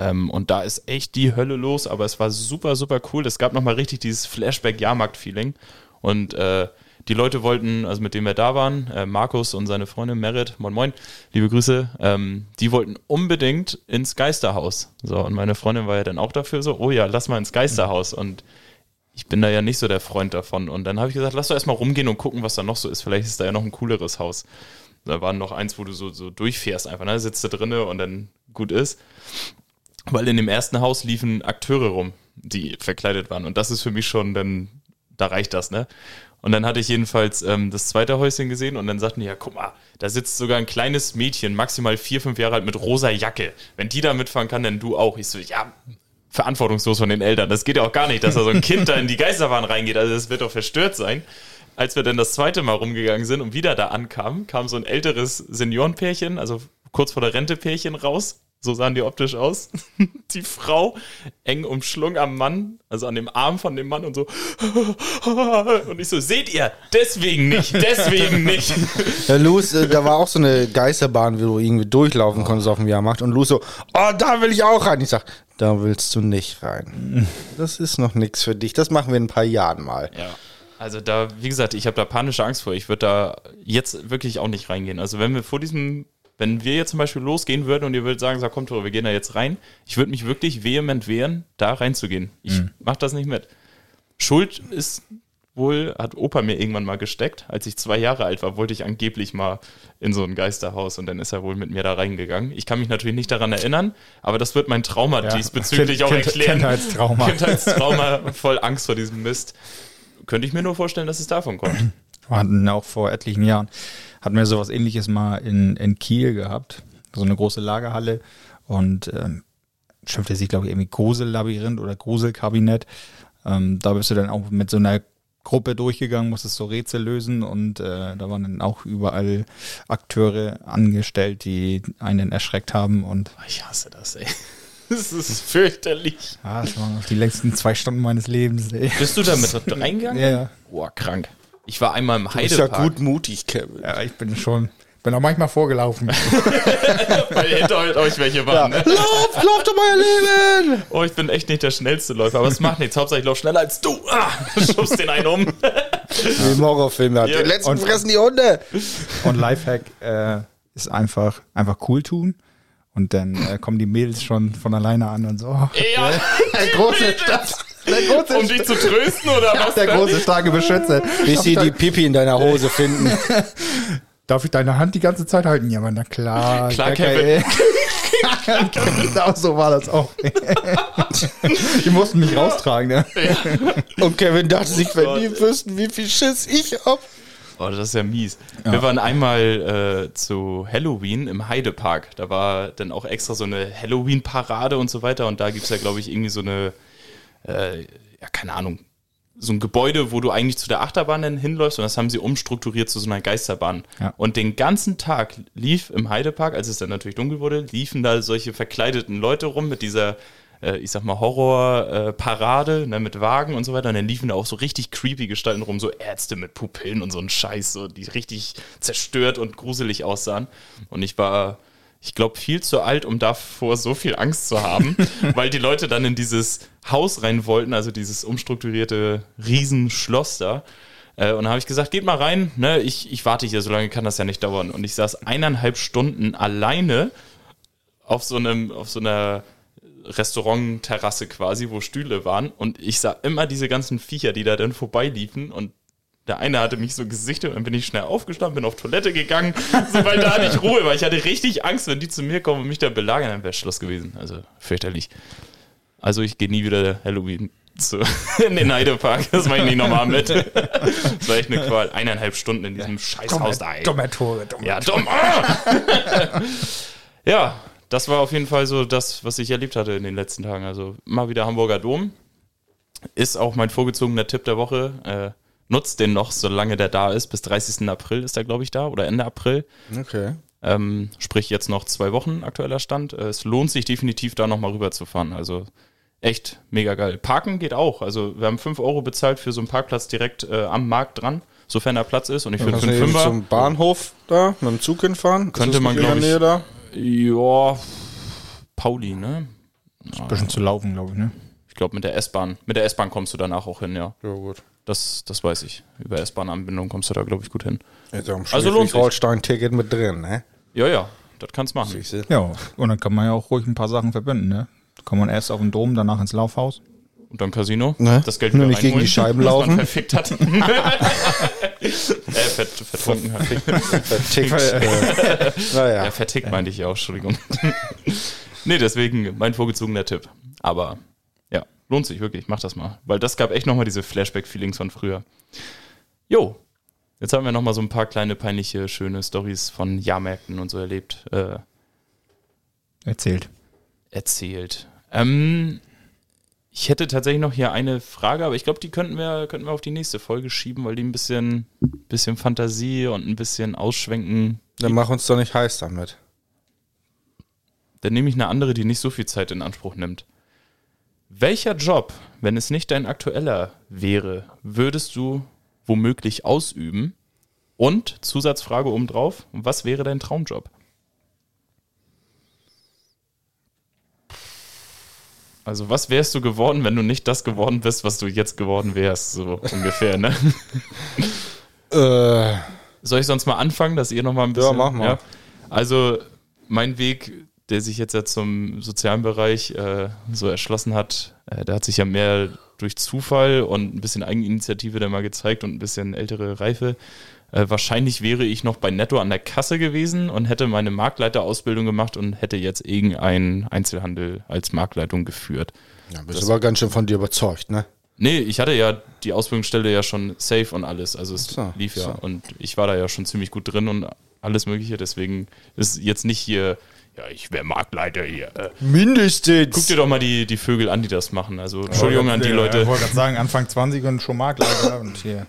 Ähm, und da ist echt die Hölle los, aber es war super, super cool. Es gab nochmal richtig dieses Flashback-Jahrmarkt-Feeling. Und äh, die Leute wollten, also mit denen wir da waren, äh, Markus und seine Freundin Merit, moin moin, liebe Grüße, ähm, die wollten unbedingt ins Geisterhaus. So, und meine Freundin war ja dann auch dafür so, oh ja, lass mal ins Geisterhaus. Und ich bin da ja nicht so der Freund davon. Und dann habe ich gesagt, lass doch erstmal rumgehen und gucken, was da noch so ist. Vielleicht ist da ja noch ein cooleres Haus. Da war noch eins, wo du so, so durchfährst einfach, ne? Sitzt da drinne und dann gut ist. Weil in dem ersten Haus liefen Akteure rum, die verkleidet waren. Und das ist für mich schon, dann, da reicht das, ne? Und dann hatte ich jedenfalls ähm, das zweite Häuschen gesehen und dann sagten die, ja, guck mal, da sitzt sogar ein kleines Mädchen, maximal vier, fünf Jahre alt, mit rosa Jacke. Wenn die da mitfahren kann, dann du auch. Ich so, ja, verantwortungslos von den Eltern. Das geht ja auch gar nicht, dass da so ein Kind da in die Geisterbahn reingeht. Also das wird doch verstört sein. Als wir dann das zweite Mal rumgegangen sind und wieder da ankamen, kam so ein älteres Seniorenpärchen, also kurz vor der Rente Pärchen raus So sahen die optisch aus. Die Frau eng umschlungen am Mann, also an dem Arm von dem Mann und so. Und ich so, seht ihr, deswegen nicht, deswegen nicht. Ja, Luz, äh, da war auch so eine Geisterbahn, wo du irgendwie durchlaufen konntest auf dem Jahrmarkt. Und Luz so, oh, da will ich auch rein. Ich sag, da willst du nicht rein. Das ist noch nichts für dich. Das machen wir in ein paar Jahren mal. Ja. Also da, wie gesagt, ich habe da panische Angst vor. Ich würde da jetzt wirklich auch nicht reingehen. Also wenn wir vor diesem, wenn wir jetzt zum Beispiel losgehen würden und ihr würdet sagen, sag, komm Tore, wir gehen da jetzt rein, ich würde mich wirklich vehement wehren, da reinzugehen. Ich mach das nicht mit. Schuld ist wohl, hat Opa mir irgendwann mal gesteckt. Als ich zwei Jahre alt war, wollte ich angeblich mal in so ein Geisterhaus und dann ist er wohl mit mir da reingegangen. Ich kann mich natürlich nicht daran erinnern, aber das wird mein Trauma diesbezüglich Kind- auch erklären. Kindheitstrauma. Kindheitstrauma, voll Angst vor diesem Mist. Könnte ich mir nur vorstellen, dass es davon kommt. Wir hatten auch vor etlichen Jahren, hatten wir sowas ähnliches mal in, in Kiel gehabt. So eine große Lagerhalle und ähm, schimpfte sich, glaube ich, irgendwie Grusel-Labyrinth oder Gruselkabinett. Ähm, da bist du dann auch mit so einer Gruppe durchgegangen, musstest so Rätsel lösen und äh, da waren dann auch überall Akteure angestellt, die einen erschreckt haben und Ich hasse das, ey. Das ist fürchterlich. ja, das waren auch die längsten zwei Stunden meines Lebens. Ey. Bist du da mit reingegangen? Ja. Boah, krank. Ich war einmal im Ist ja Heidepark, gut mutig, Kevin. ja, ich bin schon, bin auch manchmal vorgelaufen. weil hinter euch welche waren. Ne? Lauf, lauf doch mal, ihr Leben! Oh, ich bin echt nicht der schnellste Läufer, aber es macht nichts. Hauptsache ich lauf schneller als du. Ah, schubst den einen um. Wie im Horrorfilm. Ja. Ja. Den letzten Und- fressen die Hunde. Und Lifehack äh, ist einfach, einfach cool tun. Und dann äh, kommen die Mädels schon von alleine an und so. Oh, Ja, Der große, der große, um dich zu trösten oder was? der große, starke Beschützer. bis sie die Pipi in deiner Hose finden. Darf ich deine Hand die ganze Zeit halten? Ja, aber na klar. Klar, Kevin. genau so war das auch. die mussten mich raustragen, ne? Und Kevin dachte sich, wenn die wüssten, wie viel Schiss ich hab. Oh, das ist ja mies. Wir waren einmal äh, zu Halloween im Heidepark. Da war dann auch extra so eine Halloween-Parade und so weiter. Und da gibt es ja, glaube ich, irgendwie so eine, äh, ja, keine Ahnung, so ein Gebäude, wo du eigentlich zu der Achterbahn dann hinläufst. Und das haben sie umstrukturiert zu so einer Geisterbahn. Ja. Und den ganzen Tag lief im Heidepark, als es dann natürlich dunkel wurde, liefen da solche verkleideten Leute rum mit dieser äh, ich sag mal, Horror-Parade ne, mit Wagen und so weiter. Und dann liefen da auch so richtig creepy Gestalten rum, so Ärzte mit Pupillen und so ein Scheiß, so, die richtig zerstört und gruselig aussahen. Und ich war, ich glaube, viel zu alt, um davor so viel Angst zu haben, weil die Leute dann in dieses Haus rein wollten, also dieses umstrukturierte Riesenschloss da. Äh, Und da habe ich gesagt, geht mal rein, ne, ich, ich warte hier, so lange kann das ja nicht dauern. Und ich saß eineinhalb Stunden alleine auf so einem, auf so einer Restaurant-Terrasse quasi, wo Stühle waren. Und ich sah immer diese ganzen Viecher, die da dann vorbeiliefen. Und der eine hatte mich so gesichtet und dann bin ich schnell aufgestanden, bin auf Toilette gegangen, so, weil da hatte ich Ruhe, weil ich hatte richtig Angst, wenn die zu mir kommen und mich da belagern, dann wäre Schluss gewesen. Also fürchterlich. Also ich gehe nie wieder Halloween zu, in den Heidepark. Das mache ich nicht nochmal mit. Das war echt eine Qual. Eineinhalb Stunden in diesem Scheißhaus da. ey. Dumme Tore, dumme Ja, dumm. Ah! ja, das war auf jeden Fall so das, was ich erlebt hatte in den letzten Tagen. Also mal wieder Hamburger Dom. Ist auch mein vorgezogener Tipp der Woche. Nutzt den noch, solange der da ist. Bis 30. April ist er, glaube ich, da oder Ende April. Okay. Ähm, sprich jetzt noch zwei Wochen aktueller Stand. Äh, es lohnt sich definitiv da nochmal rüber zu fahren. Also echt mega geil. Parken geht auch. Also wir haben 5 Euro bezahlt für so einen Parkplatz direkt äh, am Markt dran, sofern da Platz ist. Und ich finde einen eben Fünfer zum Bahnhof da mit dem Zug hinfahren? Ist Könnte das man, nicht in der glaub ich- Nähe da? Ja, Pauli, ne? Ein bisschen zu laufen, glaube ich, ne? Ich glaube, mit der S-Bahn. Mit der S-Bahn kommst du danach auch hin, ja. Ja, gut. Das, das weiß ich. Über S-Bahn-Anbindung kommst du da, glaube ich, gut hin. Jetzt am Also lohnt sich. Schleswig-Holstein-Ticket mit drin, ne? Ja, ja, das kannst machen. Siehst du? Ja, und dann kann man ja auch ruhig ein paar Sachen verbinden, ne? Kann man erst auf den Dom, danach ins Laufhaus. Und dann Casino. Ne? Das Geld wieder nicht gegen die Scheiben was laufen. Man verfickt hat. äh, vert, vertrunken hat. Vertickt. äh, naja. Ja, vertickt meinte ich ja auch, Entschuldigung. nee, deswegen mein vorgezogener Tipp. Aber lohnt sich wirklich, mach das mal. Weil das gab echt nochmal diese Flashback-Feelings von früher. Jo, jetzt haben wir nochmal so ein paar kleine, peinliche, schöne Stories von Jahrmärkten und so erlebt, äh, Erzählt. erzählt. Ähm, ich hätte tatsächlich noch hier eine Frage, aber ich glaube, die könnten wir, könnten wir auf die nächste Folge schieben, weil die ein bisschen, bisschen Fantasie und ein bisschen ausschwenken Dann mach uns doch nicht heiß damit. dann nehme ich eine andere, die nicht so viel Zeit in Anspruch nimmt. Welcher Job, wenn es nicht dein aktueller wäre, würdest du womöglich ausüben? Und Zusatzfrage obendrauf, was wäre dein Traumjob? Also was wärst du geworden, wenn du nicht das geworden bist, was du jetzt geworden wärst, so ungefähr, ne? Äh, Soll ich sonst mal anfangen, dass ihr noch mal ein bisschen... mach mal. Also mein Weg, der sich jetzt ja zum sozialen Bereich äh, so erschlossen hat, äh, der hat sich ja mehr durch Zufall und ein bisschen Eigeninitiative dann mal gezeigt und ein bisschen ältere Reife. Äh, wahrscheinlich wäre ich noch bei Netto an der Kasse gewesen und hätte meine Marktleiterausbildung gemacht und hätte jetzt irgendeinen Einzelhandel als Marktleitung geführt. ja, bist aber ganz schön von dir überzeugt, ne? Nee, ich hatte ja die Ausbildungsstelle ja schon safe und alles. Also es So, lief ja. so. Und ich war da ja schon ziemlich gut drin und alles Mögliche. Deswegen ist jetzt nicht hier, ja, ich wäre Marktleiter hier. Äh, Mindestens. guck dir doch mal die, die Vögel an, die das machen. Also Entschuldigung an die Ich Leute. wollte gerade sagen, Anfang 20 und schon Marktleiter und hier.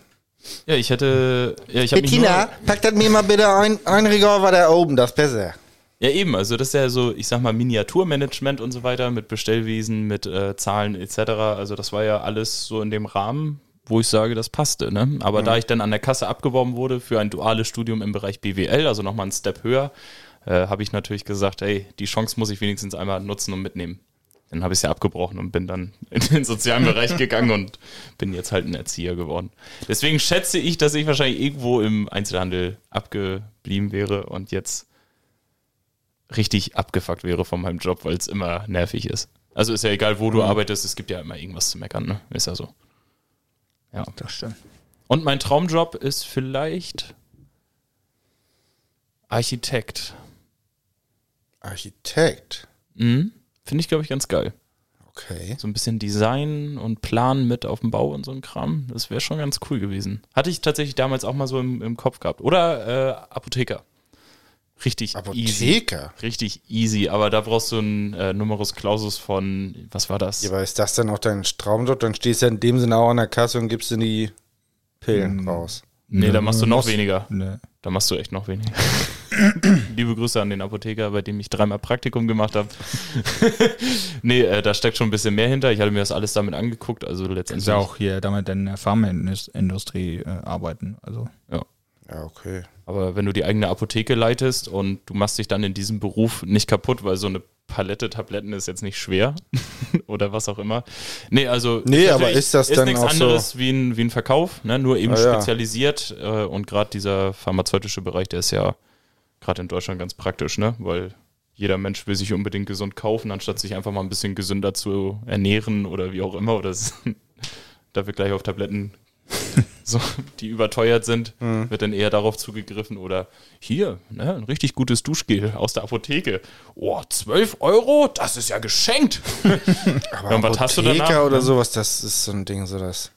Ja, ich hätte, ja, ich Bettina, nur, pack das mir mal bitte ein, ein Regal weiter oben, das ist besser. Ja, eben. Also das ist ja so, ich sag mal, Miniaturmanagement und so weiter mit Bestellwesen, mit äh, Zahlen etc. Also das war ja alles so in dem Rahmen, wo ich sage, das passte. Ne? Aber da ich dann an der Kasse abgeworben wurde für ein duales Studium im Bereich BWL, also nochmal einen Step höher, äh, habe ich natürlich gesagt, hey, die Chance muss ich wenigstens einmal nutzen und mitnehmen. Dann habe ich es ja abgebrochen und bin dann in den sozialen Bereich gegangen und bin jetzt halt ein Erzieher geworden. Deswegen schätze ich, dass ich wahrscheinlich irgendwo im Einzelhandel abgeblieben wäre und jetzt richtig abgefuckt wäre von meinem Job, weil es immer nervig ist. Also ist ja egal, wo du arbeitest, es gibt ja immer irgendwas zu meckern, ne? Ist ja so. Ja. Das stimmt. Und mein Traumjob ist vielleicht Architekt. Architekt. Mhm. Finde ich, glaube ich, ganz geil. Okay. So ein bisschen Design und Planen mit auf dem Bau und so ein Kram. Das wäre schon ganz cool gewesen. Hatte ich tatsächlich damals auch mal so im, im Kopf gehabt. Oder äh, Apotheker. Richtig easy. Apotheker. Richtig easy, aber da brauchst du einen äh, Numerus Clausus von, was war das? Ja, aber ist das dann auch dein Traumjob? Dann stehst du ja in dem Sinne auch an der Kasse und gibst dir die Pillen raus. nee, da machst du noch weniger. Nee. Da machst du echt noch weniger. Liebe Grüße an den Apotheker, bei dem ich dreimal Praktikum gemacht habe. nee, äh, da steckt schon ein bisschen mehr hinter. Ich hatte mir das alles damit angeguckt. Also letztendlich. ja auch hier damit in der Pharmaindustrie äh, arbeiten. Also Ja. Ja, okay. Aber wenn du die eigene Apotheke leitest und du machst dich dann in diesem Beruf nicht kaputt, weil so eine Palette Tabletten ist jetzt nicht schwer oder was auch immer. Nee, also Nee, aber ist das ist dann nichts auch so- anderes wie, ein, wie ein Verkauf, ne? nur eben Ah, ja. spezialisiert äh, und gerade dieser pharmazeutische Bereich, der ist ja gerade in Deutschland ganz praktisch, ne? weil jeder Mensch will sich unbedingt gesund kaufen, anstatt sich einfach mal ein bisschen gesünder zu ernähren oder wie auch immer oder es- da wird gleich auf Tabletten so, die überteuert sind, Mhm. wird dann eher darauf zugegriffen oder hier, ne, ein richtig gutes Duschgel aus der Apotheke. Oh, 12 Euro? Das ist ja geschenkt. Aber Ja, was hast du danach, oder ne? sowas, das ist so ein Ding, so das.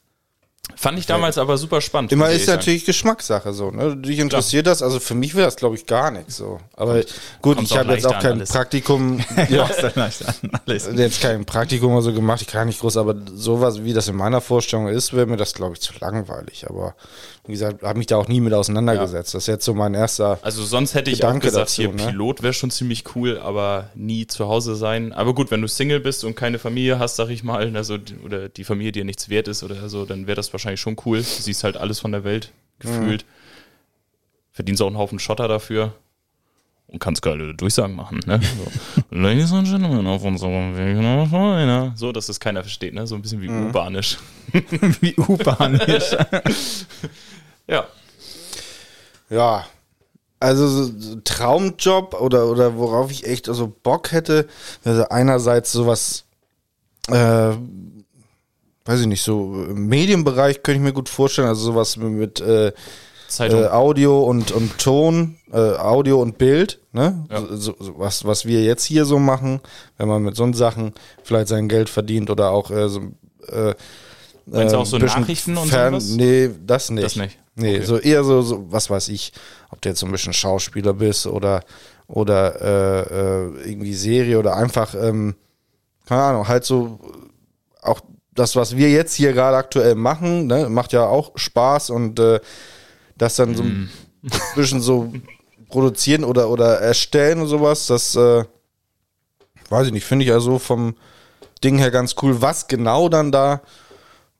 Fand ich damals aber super spannend. Immer ist sagen. natürlich Geschmackssache so, ne? Dich interessiert das, also für mich wäre das, glaube ich, gar nichts so. Aber gut, ich habe jetzt auch kein alles. Praktikum, ja, jetzt kein Praktikum oder so gemacht, ich kann nicht groß, aber sowas, wie das in meiner Vorstellung ist, wäre mir das, glaube ich, zu langweilig. Aber wie gesagt, habe mich da auch nie mit auseinandergesetzt. Das ist jetzt so mein erster. Also sonst hätte ich Gedanke auch gesagt, dazu, hier ne? Pilot wäre schon ziemlich cool, aber nie zu Hause sein. Aber gut, wenn du Single bist und keine Familie hast, sag ich mal, also, oder die Familie dir nichts wert ist oder so, dann wäre das wahrscheinlich schon cool. Du siehst halt alles von der Welt, gefühlt. Verdienst auch einen Haufen Schotter dafür. Und kannst geile Durchsagen machen, ne? So. Ladies and Gentlemen, auf unserem Weg. So, dass das keiner versteht, ne? So ein bisschen wie U-Bahnisch. Wie U-Bahn ist. Ja. Ja, also so, Traumjob oder, oder worauf ich echt also Bock hätte, also einerseits sowas, äh, weiß ich nicht, so im Medienbereich könnte ich mir gut vorstellen, also sowas mit äh, äh, Audio und, und Ton, äh, Audio und Bild, ne? Ja. So, so, was, was wir jetzt hier so machen, wenn man mit so Sachen vielleicht sein Geld verdient oder auch äh, so äh, Meinst du äh, auch so bisschen Nachrichten und fern, sowas? Nee, das nicht. Das nicht. Nee, Okay. so eher so, so, was weiß ich, ob du jetzt so ein bisschen Schauspieler bist oder, oder äh, äh, irgendwie Serie oder einfach, ähm, keine Ahnung, halt so auch das, was wir jetzt hier gerade aktuell machen, ne, macht ja auch Spaß und äh, das dann so Mm. ein bisschen so produzieren oder, oder erstellen und sowas, das, äh, weiß ich nicht, finde ich also vom Ding her ganz cool. Was genau dann da,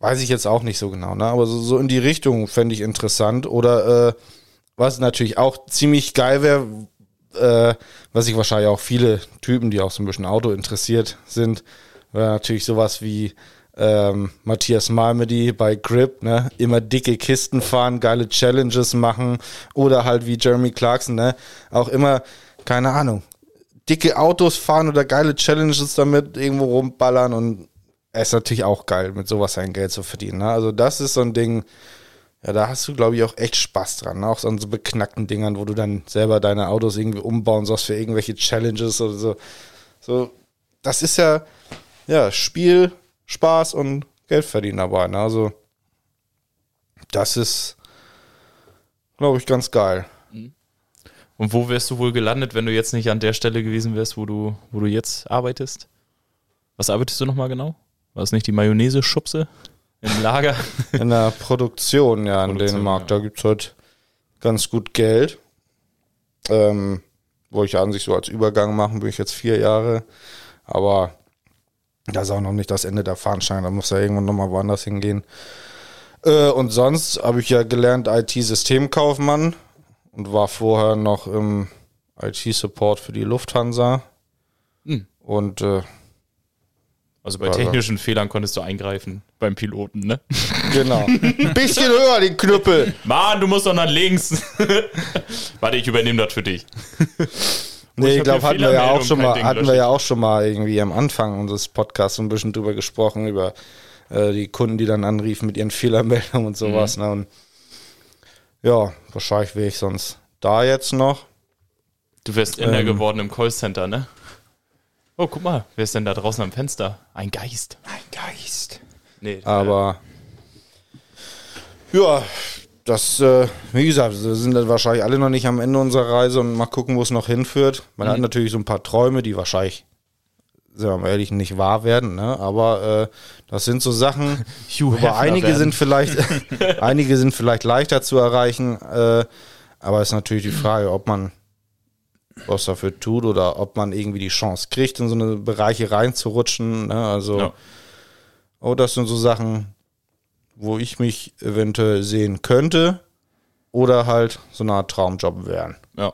weiß ich jetzt auch nicht so genau, ne? aber so, so in die Richtung fände ich interessant. Oder äh, was natürlich auch ziemlich geil wäre, äh, was ich wahrscheinlich auch viele Typen, die auch so ein bisschen Auto interessiert sind, wäre natürlich sowas wie ähm, Matthias Malmedy bei Grip, ne, immer dicke Kisten fahren, geile Challenges machen oder halt wie Jeremy Clarkson, ne, auch immer, keine Ahnung, dicke Autos fahren oder geile Challenges damit irgendwo rumballern und ist natürlich auch geil, mit sowas sein Geld zu verdienen. Ne? Also das ist so ein Ding, ja, da hast du, glaube ich, auch echt Spaß dran. Ne? Auch so an so beknackten Dingern, wo du dann selber deine Autos irgendwie umbauen sollst für irgendwelche Challenges oder so. So, das ist ja, ja, Spiel, Spaß und Geld verdienen dabei. Ne? Also, das ist, glaube ich, ganz geil. Und wo wärst du wohl gelandet, wenn du jetzt nicht an der Stelle gewesen wärst, wo du, wo du jetzt arbeitest? Was arbeitest du nochmal genau? War es nicht die Mayonnaise-Schubse im Lager? In der Produktion, ja, in Produktion, Dänemark. ja. Da gibt es halt ganz gut Geld. Ähm, wo ich an sich so als Übergang machen, bin ich jetzt vier Jahre. Aber das ist auch noch nicht das Ende der Fahnenstange. Da muss ja irgendwann nochmal woanders hingehen. Äh, und sonst habe ich ja gelernt IT-Systemkaufmann und war vorher noch im IT-Support für die Lufthansa. Hm. Und äh, Also bei technischen Fehlern konntest du eingreifen beim Piloten, ne? genau. Ein bisschen höher, den Knüppel. Mann, du musst doch nach links. Warte, ich übernehme das für dich. Nee, ich glaube, hatten wir ja auch schon mal, Ding, hatten wir ja auch schon mal irgendwie am Anfang unseres Podcasts so ein bisschen drüber gesprochen, über äh, die Kunden, die dann anriefen mit ihren Fehlermeldungen und sowas. Ne? Und ja, wahrscheinlich wäre ich sonst da jetzt noch. Du wärst Ähm. geworden im Callcenter, ne? Oh, guck mal, wer ist denn da draußen am Fenster? Ein Geist. Ein Geist. Nee, Aber ja, das, äh, wie gesagt, wir sind dann wahrscheinlich alle noch nicht am Ende unserer Reise und mal gucken, wo es noch hinführt. Man hat natürlich so ein paar Träume, die wahrscheinlich, sind wir mal ehrlich, nicht wahr werden, ne? Aber äh, das sind so Sachen, Hugh Hefner einige werden. sind vielleicht, einige sind vielleicht leichter zu erreichen, äh, aber es ist natürlich die Frage, ob man was dafür tut oder ob man irgendwie die Chance kriegt, in so eine Bereiche reinzurutschen. Ne? Also, Ja. oh, das sind so Sachen, wo ich mich eventuell sehen könnte oder halt so eine Art Traumjob wären. Ja.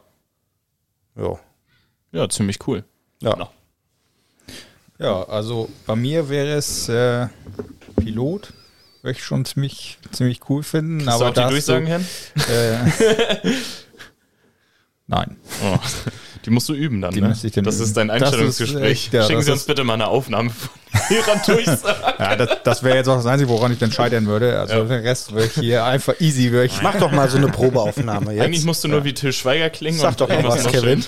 Jo. ja, ziemlich cool. Ja. Genau. Ja, also bei mir wäre es äh, Pilot. Würde ich schon ziemlich, ziemlich cool finden. Kannst du aber auch die Durchsagen, Herrn? Äh, nein. Oh, die musst du üben dann, Die ne? ich dann das üben. ist dein Das ist Einstellungsgespräch. echt, ja, Schicken Sie uns bitte mal eine Aufnahme von Ihrer Durchsage. Ja, das, das wäre jetzt auch das Einzige, woran ich dann scheitern würde. Also Ja. der Rest würde ich hier einfach easy. Würde ich Mach doch mal so eine Probeaufnahme jetzt. Eigentlich musst du nur wie Till Schweiger klingen. Sag und doch mal was, Kevin. schön.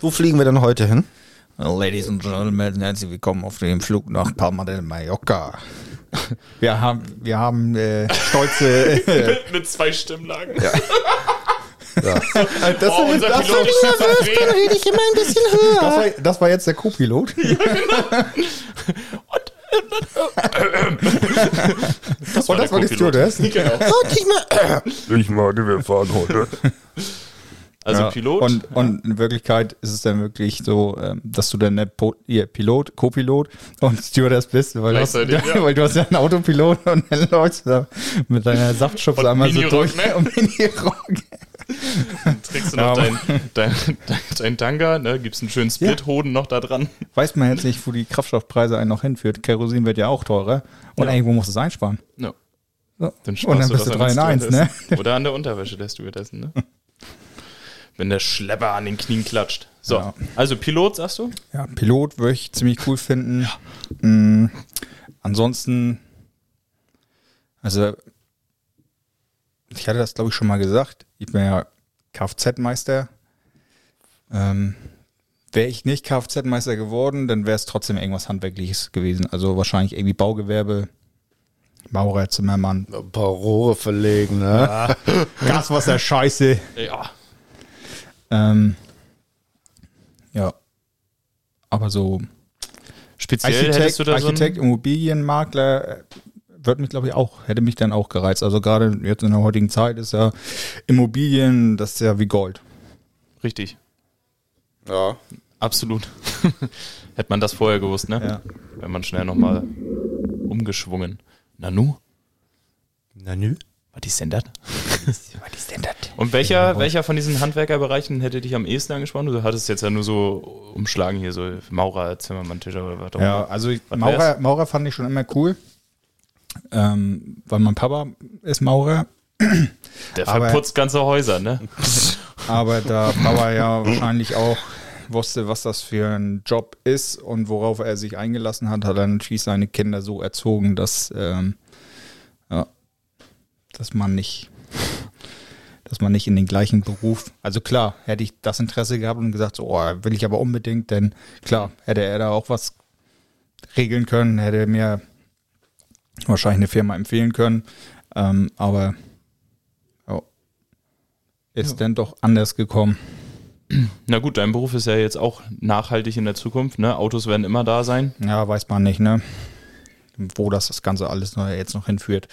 Wo fliegen wir denn heute hin? Ladies and Gentlemen, herzlich willkommen auf dem Flug nach Palma de Mallorca. Wir haben, wir haben äh, stolze. Äh, Mit zwei Stimmlagen. Ja. das, Oh, unser Pilot ist schon verdreht. rede ich immer ein bisschen höher. das, war, das war jetzt der Co-Pilot. Das Und das war die. Stewardess. Genau. Ich meine, wir fahren heute. Also Ja, Pilot. Und, und in Wirklichkeit ist es dann wirklich so, ähm, dass du dann der Po- Pilot, Co-Pilot und Stewardess bist, weil du, hast, ja. weil du hast ja einen Autopilot und dann läufst du mit deiner Saftschubse Und einmal so durch. ne? Und Minirock. trägst du noch Ja. dein, dein, dein, dein Tanga, ne? Gibst einen schönen Split-Hoden noch da dran. Weiß man jetzt nicht, wo die Kraftstoffpreise einen noch hinführt. Kerosin wird ja auch teurer und Ja. irgendwo musst du es einsparen. Ja. So. Dann und dann sparst bist du das 3 an in den 1, ne? Oder an der Unterwäsche der Stewardessen, ne? Wenn der Schlepper an den Knien klatscht. So, Ja. also Pilot, sagst du? Ja, Pilot würde ich ziemlich cool finden. Mm, ansonsten, also, ich hatte das glaube ich schon mal gesagt. Ich bin ja Kfz-Meister. Ähm, wäre ich nicht Kfz-Meister geworden, dann wäre es trotzdem irgendwas Handwerkliches gewesen. Also wahrscheinlich irgendwie Baugewerbe, Maurer, Zimmermann, Ein paar Rohre verlegen, ne? Gaswasser, Scheiße. Ja. Ähm, ja. Aber so Speziell Architekt, hättest du da Architekt, so Immobilienmakler wird mich, glaube ich, auch, hätte mich dann auch gereizt. Also gerade jetzt in der heutigen Zeit ist ja Immobilien, das ist ja wie Gold. Richtig, Ja. absolut. Hätte man das vorher gewusst, ne? Ja. Wenn man schnell nochmal umgeschwungen. Nanu? Na nü. Was ist denn das? Was ist denn das? Und welcher, welcher von diesen Handwerkerbereichen hätte dich am ehesten angesprochen? Du hattest jetzt ja nur so umschlagen hier, so Maurer, Zimmermann, Tischer oder was auch Ja, immer. also ich, Maurer? Maurer fand ich schon immer cool. Ähm, weil mein Papa ist Maurer, Der aber- verputzt ganze Häuser, ne? aber da Papa ja wahrscheinlich auch wusste, was das für ein Job ist und worauf er sich eingelassen hat, hat er natürlich seine Kinder so erzogen, dass, ähm, ja, dass man nicht, dass man nicht in den gleichen Beruf, also klar, hätte ich das Interesse gehabt und gesagt, so, oh, will ich aber unbedingt, denn klar, hätte er da auch was regeln können, hätte er mir wahrscheinlich eine Firma empfehlen können, ähm, aber ja, ist dann doch anders gekommen. Na gut, dein Beruf ist ja jetzt auch nachhaltig in der Zukunft, ne? Autos werden immer da sein. Ja, weiß man nicht, ne? Wo das das Ganze alles noch, jetzt noch hinführt.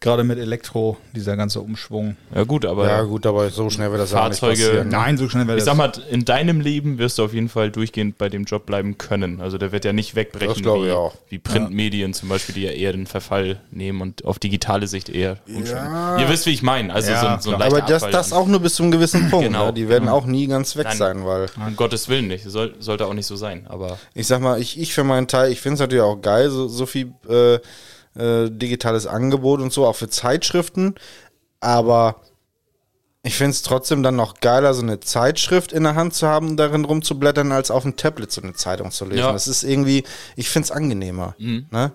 Gerade mit Elektro, dieser ganze Umschwung. Ja gut, aber Ja, gut, aber so schnell wird das Fahrzeuge- auch nicht passieren. ne? Nein, so schnell wäre ich das. sag mal, in deinem Leben wirst du auf jeden Fall durchgehend bei dem Job bleiben können. Also der wird ja nicht wegbrechen Das glaube wie, ich auch. wie Printmedien zum Beispiel, die ja eher den Verfall nehmen und auf digitale Sicht eher umschwenken. Ihr wisst, wie ich meine. Also Ja, so, ein- so ein leichter Aber das, das auch nur bis zu einem gewissen Punkt. Genau. Ne? Die werden auch nie ganz weg Nein. sein, weil Um Gottes Willen nicht. Soll, sollte auch nicht so sein. Aber ich sag mal, ich, ich für meinen Teil, ich finde es natürlich auch geil, so, so viel äh, äh, digitales Angebot und so, auch für Zeitschriften. Aber ich finde es trotzdem dann noch geiler, so eine Zeitschrift in der Hand zu haben und darin rumzublättern, als auf dem Tablet so eine Zeitung zu lesen. Ja. Das ist irgendwie, ich finde es angenehmer. Mhm. Ne?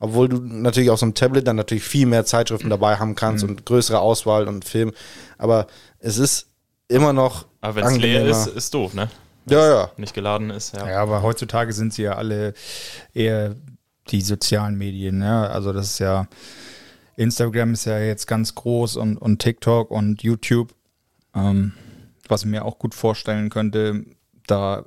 Obwohl du natürlich auf so einem Tablet dann natürlich viel mehr Zeitschriften dabei haben kannst Mhm. und größere Auswahl und Film. Aber es ist immer noch. Aber wenn es leer ist, ist doof, ne? Ja, ja. Nicht geladen ist, ja. ja, aber heutzutage sind sie ja alle eher die sozialen Medien, ja. Also das ist ja, Instagram ist ja jetzt ganz groß und, und TikTok und YouTube. Ähm, was ich mir auch gut vorstellen könnte, da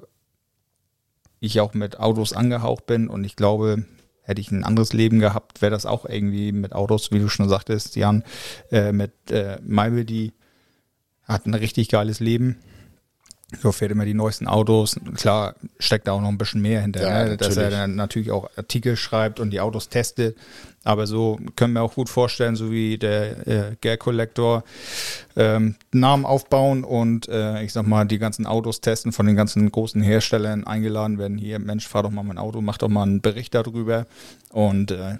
ich auch mit Autos angehaucht bin und ich glaube, hätte ich ein anderes Leben gehabt, wäre das auch irgendwie mit Autos, wie du schon sagtest, Jan, äh, mit äh, Maibel, die hat ein richtig geiles Leben. So fährt immer die neuesten Autos. Klar, steckt da auch noch ein bisschen mehr hinter, Ja, ne? dass er natürlich. dann natürlich auch Artikel schreibt und die Autos testet. Aber so können wir auch gut vorstellen, so wie der äh, Gag Collector ähm, Namen aufbauen und äh, ich sag mal, die ganzen Autos testen von den ganzen großen Herstellern eingeladen werden. Hier, Mensch, fahr doch mal mein Auto, mach doch mal einen Bericht darüber. Und äh,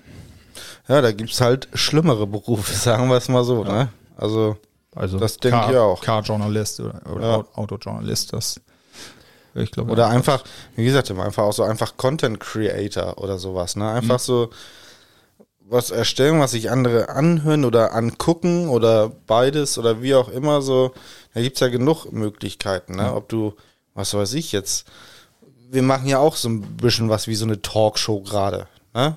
Ja, da gibt's halt schlimmere Berufe, sagen wir es mal so, ne? Also, also Das denke ich auch. Car-Journalist oder, oder Ja. Au- Autojournalist, das ich glaube. oder einfach, wie gesagt, einfach auch so einfach Content Creator oder sowas, ne? Einfach so was erstellen, was sich andere anhören oder angucken oder beides oder wie auch immer so. Da gibt's ja genug Möglichkeiten, ne? Ob du, was weiß ich jetzt, wir machen ja auch so ein bisschen was wie so eine Talkshow gerade, ne?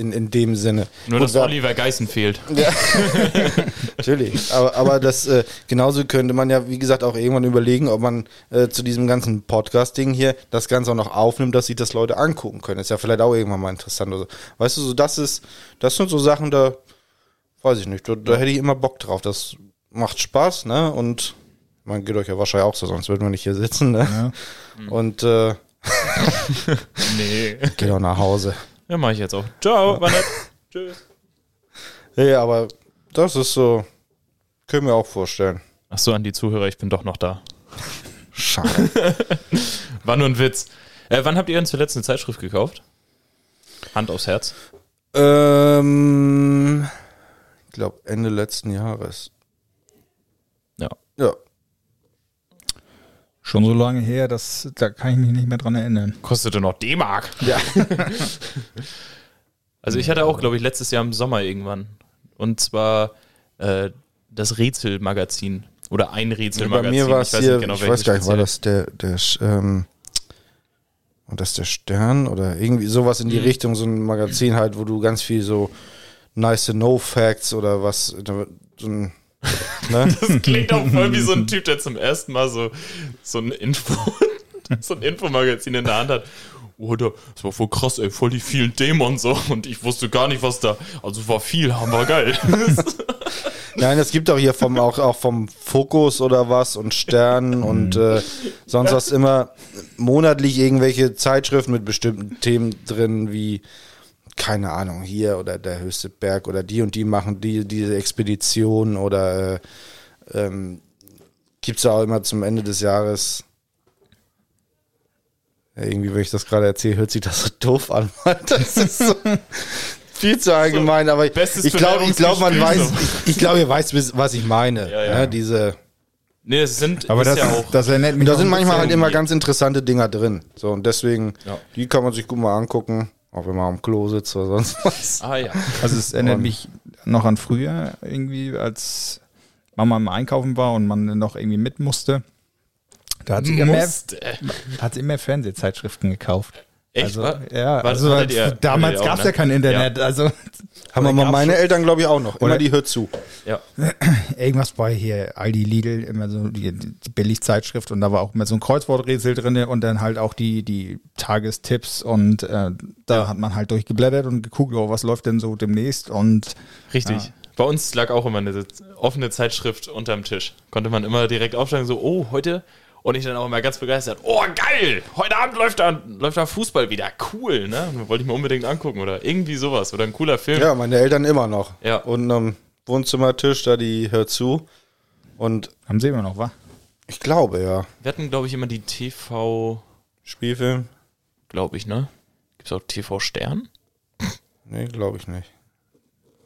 In, in dem Sinne. Nur, Gut, dass wir- Oliver Geißen fehlt. Natürlich, aber, aber das äh, genauso könnte man ja, wie gesagt, auch irgendwann überlegen, ob man äh, zu diesem ganzen Podcast-Ding hier das Ganze auch noch aufnimmt, dass sich das Leute angucken können. Ist ja vielleicht auch irgendwann mal interessant. Oder so. Weißt du, so das ist, das sind so Sachen, da weiß ich nicht, da, da hätte ich immer Bock drauf. Das macht Spaß, ne? Und man geht euch ja wahrscheinlich auch so, sonst würden wir nicht hier sitzen, ne? Und äh, Nee. geht auch nach Hause. Ja, mach ich jetzt auch. Ciao, war nett. Tschüss. Ja, aber das ist so, können wir auch vorstellen. Ach so, an die Zuhörer, ich bin doch noch da. Schade. War nur ein Witz. Äh, wann habt ihr denn zuletzt eine Zeitschrift gekauft? Hand aufs Herz. ähm, ich glaube Ende letzten Jahres. Ja. Ja. Schon so lange her, dass da kann ich mich nicht mehr dran erinnern. Kostete noch D-Mark. Ja. Also ich hatte auch, glaube ich, letztes Jahr im Sommer irgendwann. Und zwar äh, das Rätselmagazin. Oder ein Bei Rätselmagazin. mir war es weiß hier, nicht genau, ich welches weiß gar nicht, war das der, der, ähm, und das der Stern oder irgendwie sowas in die Mhm. Richtung, so ein Magazin halt, wo du ganz viel so nice to know Facts oder was, so ein, ne? Das klingt auch voll wie so ein Typ, der zum ersten Mal so, so ein Info, so ein Infomagazin in der Hand hat. Oh, da- das war voll krass, ey, voll die vielen Dämonen so. Und ich wusste gar nicht, was da. Also war viel, hammer geil. Nein, es gibt auch hier vom, auch, auch vom Fokus oder was und Stern und äh, sonst was immer monatlich irgendwelche Zeitschriften mit bestimmten Themen drin, wie, keine Ahnung, hier oder der höchste Berg oder die und die machen die, diese Expedition oder äh, ähm, gibt es auch immer zum Ende des Jahres. Ja, irgendwie, wenn ich das gerade erzähle, hört sich das so doof an. Das ist so viel zu allgemein, aber ich, glaube, ich glaube, man weiß, ich, ich glaube, ihr weißt, was ich meine. Ja, ja. Ne, diese, Nee, es sind Aber das, ja auch. das erinnert mich da sind manchmal halt immer ganz interessante Dinger drin. So, und deswegen, Ja. die kann man sich gut mal angucken, auch wenn man am Klo sitzt oder sonst was. ah ja. Also es erinnert Und- mich noch an früher irgendwie, als Mama im Einkaufen war und man noch irgendwie mit musste. Da hat sie immer, Musste. hat sie immer Fernsehzeitschriften gekauft. Echt? Also, ja, War- also ihr- damals gab es ne? ja kein Internet. Also Haben wir mal meine schon- Eltern, glaube ich, auch noch. Immer Oder- die hört zu. Ja. irgendwas bei hier Aldi Lidl, immer so die, die Billigzeitschrift und da war auch immer so ein Kreuzworträtsel drin und dann halt auch die, die Tagestipps und äh, da hat man halt durchgeblättert und geguckt, oh, was läuft denn so demnächst und Richtig. Bei uns lag auch immer eine offene Zeitschrift unterm Tisch. Konnte man immer direkt aufschlagen, so, oh, heute. Und ich dann auch immer ganz begeistert, oh, geil, heute Abend läuft da, läuft da Fußball wieder, cool, ne? Wollte ich mir unbedingt angucken oder irgendwie sowas oder ein cooler Film. Ja, meine Eltern immer noch. Ja. Und am Wohnzimmertisch, da die hört zu. Und haben sie immer noch, wa? ich glaube, ja. Wir hatten, glaube ich, immer die TV, Spielfilm? glaube ich, ne? Gibt's auch TV Stern? Nee, glaube ich nicht.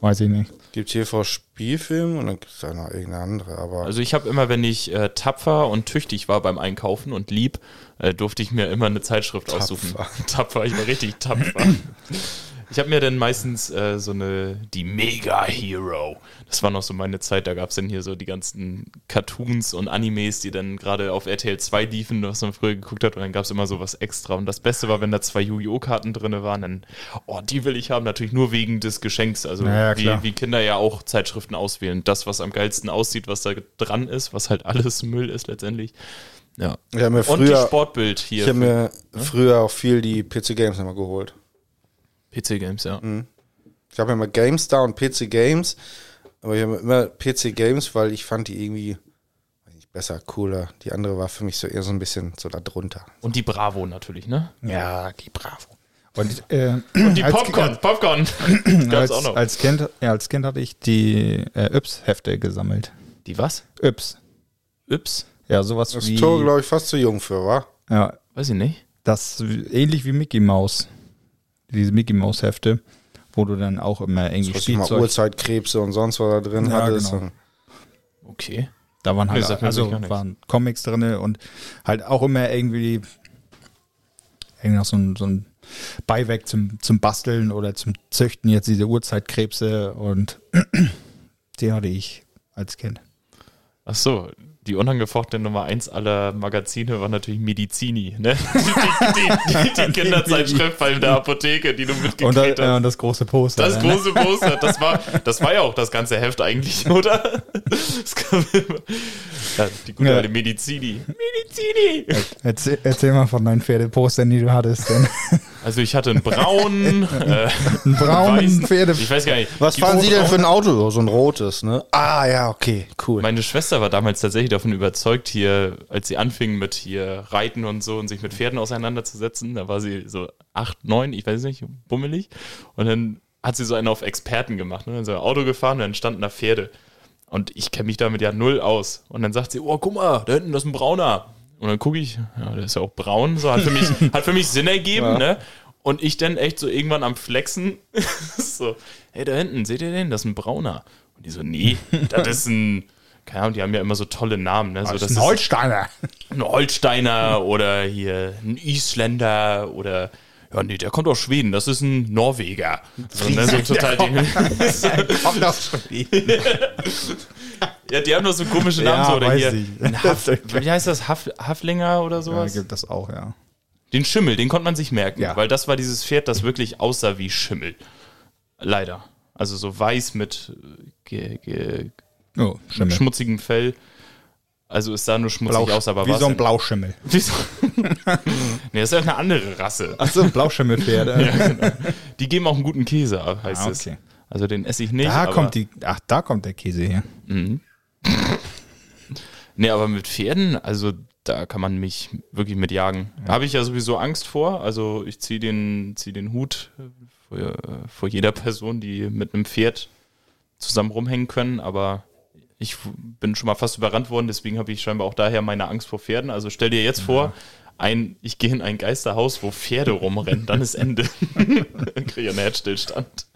Weiß ich nicht. Gibt TV Spielfilm und dann gibt es da noch irgendeine andere, aber. Also ich habe immer, wenn ich äh, tapfer und tüchtig war beim Einkaufen und lieb, äh, durfte ich mir immer eine Zeitschrift aussuchen. Tapfer, ich war richtig tapfer. Ich habe mir dann meistens äh, so eine, die Mega Hero. Das war noch so meine Zeit, da gab es dann hier so die ganzen Cartoons und Animes, die dann gerade auf RTL 2 liefen, was man früher geguckt hat und dann gab es immer so was extra. Und das Beste war, wenn da zwei Yu-Gi-Oh! Karten drin waren, dann, oh, die will ich haben, natürlich nur wegen des Geschenks. Also Ja, ja, klar. wie, wie Kinder ja auch Zeitschriften auswählen. Das, was am geilsten aussieht, was da dran ist, was halt alles Müll ist letztendlich. Ja. ich mir Und die früher, Sportbild hier. ich habe mir früher auch viel die PC Games immer geholt. PC Games, ja. Ich habe immer GameStar und PC Games, aber ich habe immer PC Games, weil ich fand die irgendwie weiß nicht, besser, cooler. Die andere war für mich so eher so ein bisschen so da drunter. Und die Bravo natürlich, ne? Ja, die Bravo. Und, äh, Und die als- Popcorn, Popcorn. Als, auch noch. als, kind, ja, als Kind hatte ich die äh, Yps-Hefte gesammelt. Die was? Yps. Yps? Ja, sowas Das wie. Tor, glaube ich, fast zu jung für, war? Ja, Weiß ich nicht. das ähnlich wie Mickey Mouse. Diese Mickey Mouse Hefte, wo du dann auch immer irgendwie Was ich mal Spielzeug. Uhrzeitkrebse und sonst was da drin Ja, hattest. genau. Okay. Da waren halt also waren Comics drin und halt auch immer irgendwie irgendwie noch so ein, so ein Beiwerk zum, zum Basteln oder zum Züchten, jetzt diese Uhrzeitkrebse und die hatte ich als Kind. Ach so, die unangefochtene Nummer 1 aller Magazine war natürlich Medizini, ne? Die, die, die, die, Kinderzeitschrift bei der Apotheke, die du mitgekriegt hast. ja, und das große Poster. Das ne? große Poster, das war, das war ja auch das ganze Heft eigentlich, oder? Ja, die gute Ja. alte Medizini. Medizini! Erzähl, erzähl mal von deinen Pferdepostern, die du hattest. Denn. Also ich hatte einen braunen, äh, Einen braunen Pferde. ich weiß gar nicht. was fahren Sie denn für ein Auto? So ein rotes, ne? Ah, ja, okay, cool. Meine Schwester war damals tatsächlich davon überzeugt, hier, als sie anfing mit hier Reiten und so und sich mit Pferden auseinanderzusetzen, da war sie so acht, neun, ich weiß nicht, bummelig. Und dann hat sie so einen auf Experten gemacht, ne? So ein Auto gefahren und dann standen da Pferde. Und ich kenne mich damit ja null aus. Und dann sagt sie, oh, guck mal, da hinten, das ist ein Brauner. Und dann gucke ich, ja, der ist ja auch braun, so hat für mich, hat für mich Sinn ergeben, ne? Und ich dann echt so irgendwann am Flexen, so, hey, da hinten, seht ihr den? Das ist ein Brauner. Und die so, nee, das ist ein, keine Ahnung, die haben ja immer so tolle Namen, ne? So, das ist ein Holsteiner. ein Holsteiner oder hier ein Isländer oder ja, nee, der kommt aus Schweden, das ist ein Norweger. So, ne, so total die, Kommt auf Schweden. ja, die haben doch so komische Namen, Ja, so, oder hier. ich. Ein Haf, wie heißt das? Haf, Haflinger oder Ja, sowas? gibt das auch, ja. Den Schimmel, den konnte man sich merken, Ja. weil das war dieses Pferd, das wirklich aussah wie Schimmel. Leider. Also so weiß mit äh, ge, ge, Oh, schmutzigem Fell. Also es sah nur schmutzig Blau, aus, aber wie so ein Blauschimmel. Wie so, nee, das ist ja eine andere Rasse. Achso, Blauschimmelpferde. Ja, genau. Die geben auch einen guten Käse ab, heißt Ah, es. okay. Also den esse ich nicht. Da kommt die, ach, da kommt der Käse her. Mhm. nee, aber mit Pferden, also da kann man mich wirklich mit jagen. Da habe ich ja sowieso Angst vor. Also ich ziehe den, zieh den Hut vor, äh, vor jeder Person, die mit einem Pferd zusammen rumhängen können, aber ich bin schon mal fast überrannt worden, deswegen habe ich scheinbar auch daher meine Angst vor Pferden. Also stell dir jetzt vor, ein, ich gehe in ein Geisterhaus, wo Pferde rumrennen, dann ist Ende. dann kriege ich einen Herzstillstand.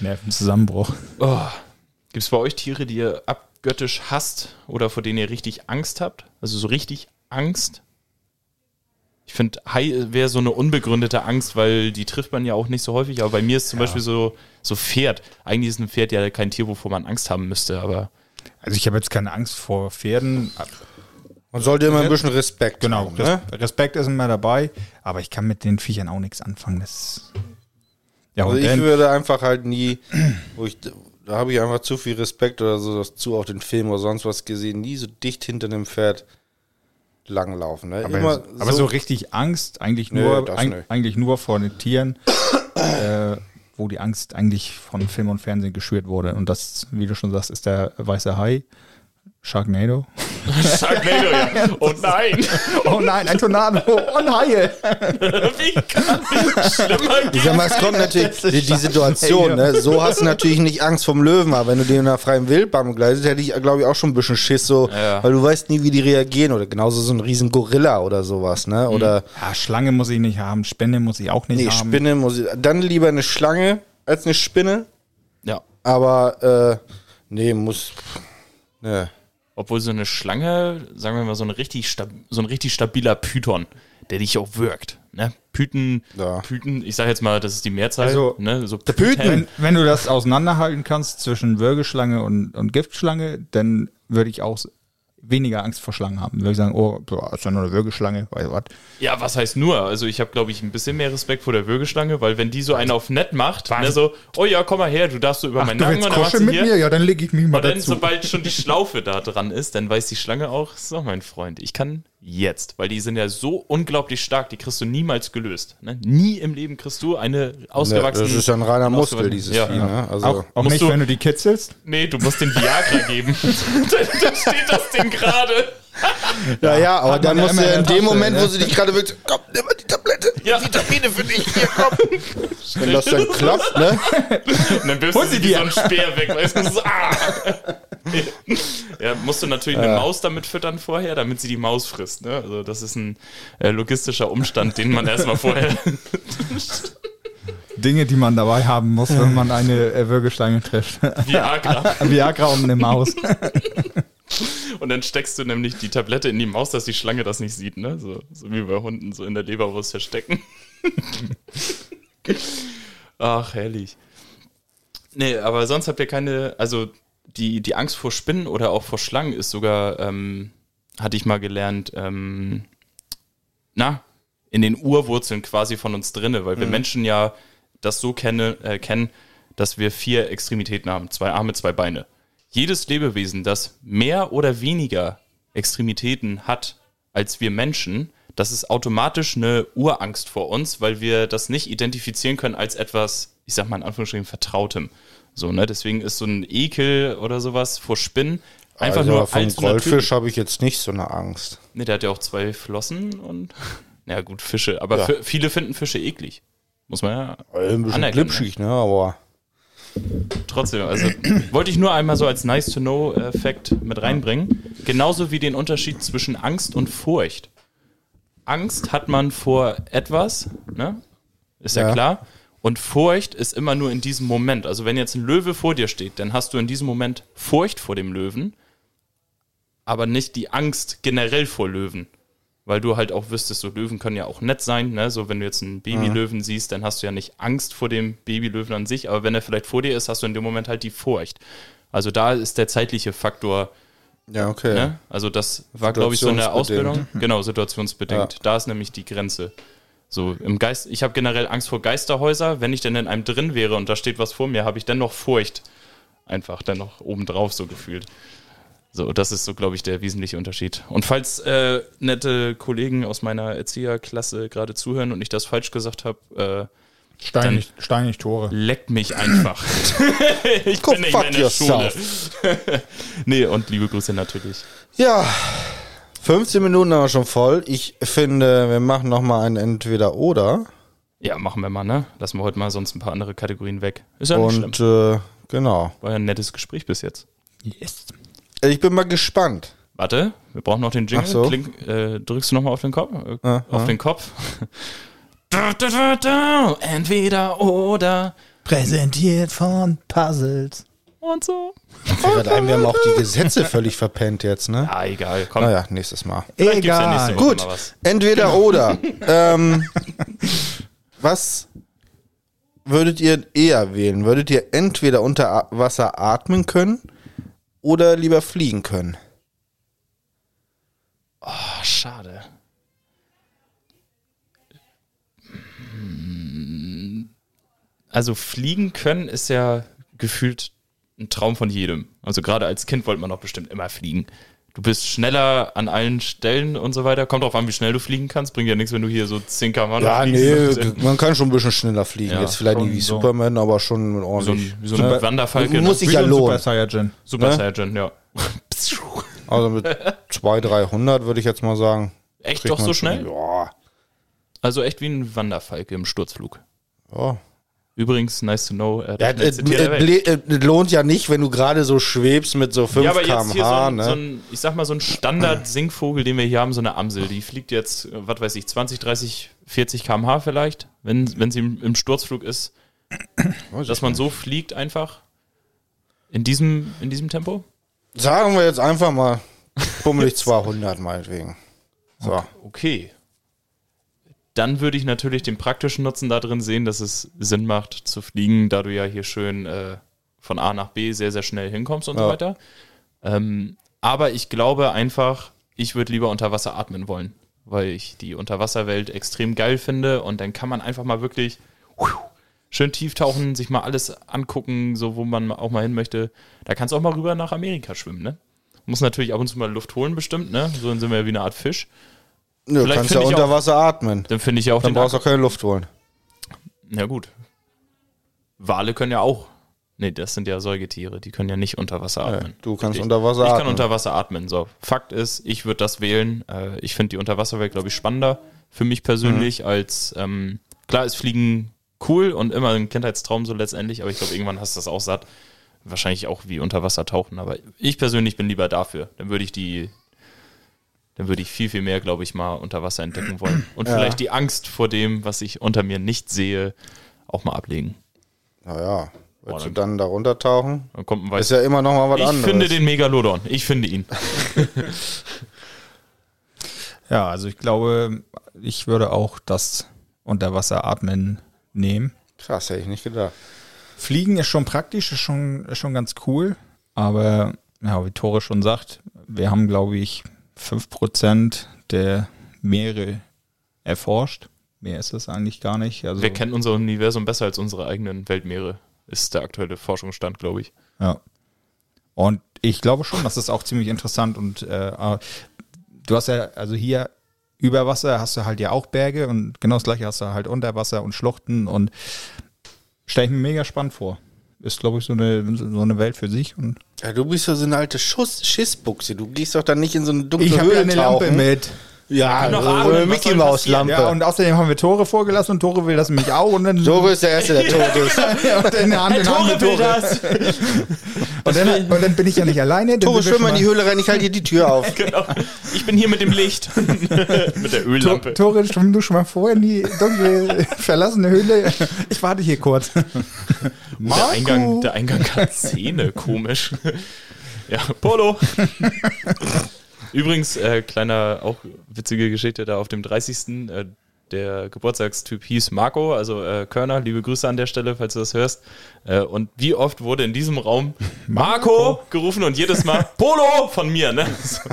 Nervenzusammenbruch. Oh. Gibt es bei euch Tiere, die ihr abgöttisch hasst oder vor denen ihr richtig Angst habt? Also so richtig Angst? Ich finde, Hai wäre so eine unbegründete Angst, weil die trifft man ja auch nicht so häufig. Aber bei mir ist zum Beispiel so, so Pferd. Eigentlich ist ein Pferd ja kein Tier, wovor man Angst haben müsste, aber Also ich habe jetzt keine Angst vor Pferden. Man sollte immer ein bisschen Respekt Genau, haben. Ne? Respekt ist immer dabei, aber ich kann mit den Viechern auch nichts anfangen. Das ja, Also und ich würde einfach halt nie, wo ich, da habe ich einfach zu viel Respekt oder so zu auf den Film oder sonst was gesehen, nie so dicht hinter dem Pferd langlaufen. Ne? aber, Immer aber so, richtig Angst, eigentlich Nö, nur, das eig eigentlich nur vor den Tieren, äh, wo die Angst eigentlich von Film und Fernsehen geschürt wurde. Und das, wie du schon sagst, ist der weiße Hai. Sharknado. Sharknado, ja. Oh nein! Oh nein, ein Tornado und Haie. Wie kann schlimmer Ich sag mal, es kommt natürlich die, die Situation, ne? So hast du natürlich nicht Angst vom Löwen, aber wenn du den in einer freien Wildbahn begleitest, hätte ich, glaube ich, auch schon ein bisschen Schiss, so, Ja. weil du weißt nie, wie die reagieren. Oder genauso so ein riesen Gorilla oder sowas, ne? Oder Ja, Schlange muss ich nicht haben, Spinne muss ich auch nicht nee, haben. Spinne muss ich. Dann lieber eine Schlange als eine Spinne. Ja. Aber äh, nee, muss. Ne. Obwohl so eine Schlange, sagen wir mal, so, eine richtig stab so ein richtig stabiler Python, der dich auch wirkt. Ne? Python, Ja. Python, ich sage jetzt mal, das ist die Mehrzahl. Also, ne? so Python. Wenn, wenn du das auseinanderhalten kannst zwischen Würgeschlange und, und Giftschlange, dann würde ich auch weniger Angst vor Schlangen haben. Würde ich sagen, oh, ist ja nur eine Würgeschlange, weißt du was. Ja, was heißt nur? Also ich habe, glaube ich, ein bisschen mehr Respekt vor der Würgeschlange, weil wenn die so einen auf nett macht, ne, so, oh ja, komm mal her, du darfst so über meinen Nacken und dann du hier. Ja, dann lege ich mich mal Und dann, sobald schon die Schlaufe da dran ist, dann weiß die Schlange auch, so mein Freund, ich kann jetzt, weil die sind ja so unglaublich stark, die kriegst du niemals gelöst. Ne? Nie im Leben kriegst du eine Ne, ausgewachsene. das ist ja ein reiner Muskel, dieses ja. Vieh, ne? Also, Auch, auch nicht, du- wenn du die kitzelst. Nee, du musst den Viagra geben. dann, dann steht das Ding gerade. ja, ja, aber dann man ja musst du in dem Tasche, Moment, ne? wo sie dich gerade willst, komm, nimm mal die Tablette, Ja. Vitamine für dich, hier, komm. Wenn das dann klappt, ne? Und dann wirfst du sie wie so ein Speer weg. Weißt du, so, ah. ja, musst du natürlich eine Maus damit füttern vorher, damit sie die Maus frisst. Ne? Also das ist ein äh, logistischer Umstand, den man erstmal vorher... Dinge, die man dabei haben muss, wenn man eine äh, Würgeschlange trifft. Viagra. Viagra und eine Maus. Und dann steckst du nämlich die Tablette in die Maus, dass die Schlange das nicht sieht, ne? So, so wie bei Hunden so in der Leberwurst verstecken. Ach, herrlich. Nee, aber sonst habt ihr keine, also die, die Angst vor Spinnen oder auch vor Schlangen ist sogar, ähm, hatte ich mal gelernt, ähm, na, in den Urwurzeln quasi von uns drinne, weil wir Menschen ja das so kenne, äh, kennen, dass wir vier Extremitäten haben, zwei Arme, zwei Beine. Jedes Lebewesen, das mehr oder weniger Extremitäten hat als wir Menschen, das ist automatisch eine Urangst vor uns, weil wir das nicht identifizieren können als etwas, ich sag mal in Anführungsstrichen, Vertrautem. So, ne? Deswegen ist so ein Ekel oder sowas vor Spinnen einfach also nur vom Goldfisch habe ich jetzt nicht so eine Angst. Ne, der hat ja auch zwei Flossen und. Ja, gut, Fische. Aber Ja. viele finden Fische eklig. Muss man ja Ein bisschen glitschig, ne? Aber trotzdem. Also, wollte ich nur einmal so als nice to know äh, Fact mit reinbringen. Genauso wie den Unterschied zwischen Angst und Furcht. Angst hat man vor etwas, ne? Ist ja, Ja. klar. Und Furcht ist immer nur in diesem Moment. Also, wenn jetzt ein Löwe vor dir steht, dann hast du in diesem Moment Furcht vor dem Löwen, aber nicht die Angst generell vor Löwen. Weil du halt auch wüsstest, so Löwen können ja auch nett sein. Ne? So, wenn du jetzt einen Babylöwen siehst, dann hast du ja nicht Angst vor dem Babylöwen an sich, aber wenn er vielleicht vor dir ist, hast du in dem Moment halt die Furcht. Also da ist der zeitliche Faktor ja, okay. Ne? Also das war, glaube ich, so in der. Ausbildung. Genau, situationsbedingt. Ja. Da ist nämlich die Grenze. So im Geist, ich habe generell Angst vor Geisterhäuser. Wenn ich denn in einem drin wäre und da steht was vor mir, habe ich dennoch Furcht. Einfach dennoch obendrauf so gefühlt. So, das ist so, glaube ich, der wesentliche Unterschied. Und falls äh, nette Kollegen aus meiner Erzieherklasse gerade zuhören und ich das falsch gesagt habe, äh, Steinig, steinig Tore. leckt mich einfach. ich Go bin nicht mehr fuck in der Schule. nee, und liebe Grüße natürlich. Ja, 15 Minuten haben wir schon voll. Ich finde, wir machen noch mal ein Entweder-Oder. Ja, machen wir mal, ne? Lassen wir heute mal sonst ein paar andere Kategorien weg. Ist ja nicht Und schlimm. äh, genau. War ja ein nettes Gespräch bis jetzt. Yes. Ich bin mal gespannt. Warte, wir brauchen noch den Jingle. Ach so. Kling, äh, drückst du nochmal auf den Kopf? Äh, Ja, auf ja. den Kopf. Da, da, da, da, entweder oder Präsentiert von Puzzles. und so. Fällt ein, wir haben auch die Gesetze völlig verpennt jetzt, ne? Ja, egal. Komm, Naja, nächstes Mal. vielleicht ja Egal. Woche Gut, mal was. entweder oder. ähm, was würdet ihr eher wählen? Würdet ihr entweder unter Wasser atmen können oder lieber fliegen können? Ach, schade. Hm. Also fliegen können ist ja gefühlt ein Traum von jedem. Also gerade als Kind wollte man doch bestimmt immer fliegen. Du bist schneller an allen Stellen und so weiter. Kommt drauf an, wie schnell du fliegen kannst. Bringt ja nichts, wenn du hier so 10 km Ja, nee, man kann schon ein bisschen schneller fliegen. Ja, Jetzt vielleicht nicht wie so. Superman, aber schon Wie so ordentlich. ein, wie so ein Wanderfalke. Muss ne? sich ja Wie so ein lohnen. Super Saiyajin. Super ne? Saiyan, ja. Also mit 200, 300 würde ich jetzt mal sagen. Echt doch so schon- schnell? Ja. Also echt wie ein Wanderfalke im Sturzflug. ja. Übrigens, nice to know. Äh, Ja, es, Welt. le- es lohnt ja nicht, wenn du gerade so schwebst mit so 5 Ja, aber jetzt hier so ein, Ne? so ein, ich sag mal, so ein Standard-Singvogel, den wir hier haben, so eine Amsel, die fliegt jetzt, äh, was weiß ich, 20, 30, 40 km/h vielleicht, wenn, wenn sie im, im Sturzflug ist, dass man so fliegt einfach in diesem, in diesem Tempo. Sagen wir jetzt einfach mal bummelig 200 meinetwegen. So. Okay. Dann würde ich natürlich den praktischen Nutzen da drin sehen, dass es Sinn macht zu fliegen, da du ja hier schön äh, von A nach B sehr, sehr schnell hinkommst und so Ja. weiter. Ähm, aber ich glaube einfach, ich würde lieber unter Wasser atmen wollen, weil ich die Unterwasserwelt extrem geil finde und dann kann man einfach mal wirklich schön tief tauchen, sich mal alles angucken, so wo man auch mal hin möchte. Da kannst du auch mal rüber nach Amerika schwimmen, ne? Muss natürlich ab und zu mal Luft holen, bestimmt, ne? So sind wir ja wie eine Art Fisch. Nö, Vielleicht kannst ja ich unter auch- Wasser atmen. Dann finde ich ja auch Dann brauchst du auch keine Luft holen. Ja, gut. Wale können ja auch. Nee, das sind ja Säugetiere, die können ja nicht unter Wasser atmen. du kannst Richtig. unter Wasser Ich atmen. kann unter Wasser atmen. So, Fakt ist, ich würde das wählen. Äh, ich finde die Unterwasserwelt, glaube ich, spannender für mich persönlich Mhm. als ähm, klar ist Fliegen cool und immer ein Kindheitstraum so letztendlich, aber ich glaube, irgendwann hast du das auch satt. Wahrscheinlich auch wie unter Wasser tauchen, aber ich persönlich bin lieber dafür. Dann würde ich die, dann würde ich viel, viel mehr, glaube ich, mal unter Wasser entdecken wollen. Und Ja. vielleicht die Angst vor dem, was ich unter mir nicht sehe, auch mal ablegen. Naja, willst Oh, du dann da runtertauchen? Dann kommt ein Ist weißer. ja immer noch mal was Ich anderes. finde den Megalodon. Ich finde ihn. Ja, also ich glaube, ich würde auch das Unterwasseratmen nehmen. Krass, hätte ich nicht gedacht. Fliegen ist schon praktisch, ist schon, ist schon ganz cool. Aber, ja, wie Tore schon sagt, wir haben, glaube ich, 5% der Meere erforscht. Mehr ist es eigentlich gar nicht. Also, Wir kennen unser Universum besser als unsere eigenen Weltmeere, ist der aktuelle Forschungsstand, glaube ich. Ja. Und ich glaube schon, das ist auch ziemlich interessant. Und äh, äh, du hast ja, also hier über Wasser hast du halt ja auch Berge und genau das gleiche hast du halt unter Wasser und Schluchten und stelle ich mir mega spannend vor. Ist, glaube ich, so eine, so eine Welt für sich. Und Ja, du bist ja so eine alte Schuss Schissbuchse. Du gehst doch dann nicht in so eine dunkle ich habe Höhle ja eine Lampe tauchen. mit. Ja, kann doch so atmen, eine was Mickey Maus? Lampe. Ja, und außerdem haben wir Tore vorgelassen und Tore will das nämlich auch. Und dann Doro ist der Erste, der tot ist. ja, und in der Hand in Hand mit Tore. Und dann, und dann bin ich ja nicht alleine. dann Tore, schwimm mal in die Höhle rein, ich halte dir die Tür auf. Genau. Ich bin hier mit dem Licht. mit der Öllampe. To- Tore, schwimm du schon mal vor in die dunkle, verlassene Höhle. Ich warte hier kurz. Der Eingang, der Eingang hat Zähne, komisch. ja, Polo. Übrigens, äh, kleiner, auch witzige Geschichte da auf dem 30. Äh, der Geburtstagstyp hieß Marco, also äh, Körner, liebe Grüße an der Stelle, falls du das hörst. Äh, und wie oft wurde in diesem Raum Marco, gerufen und jedes Mal Polo von mir, ne? So.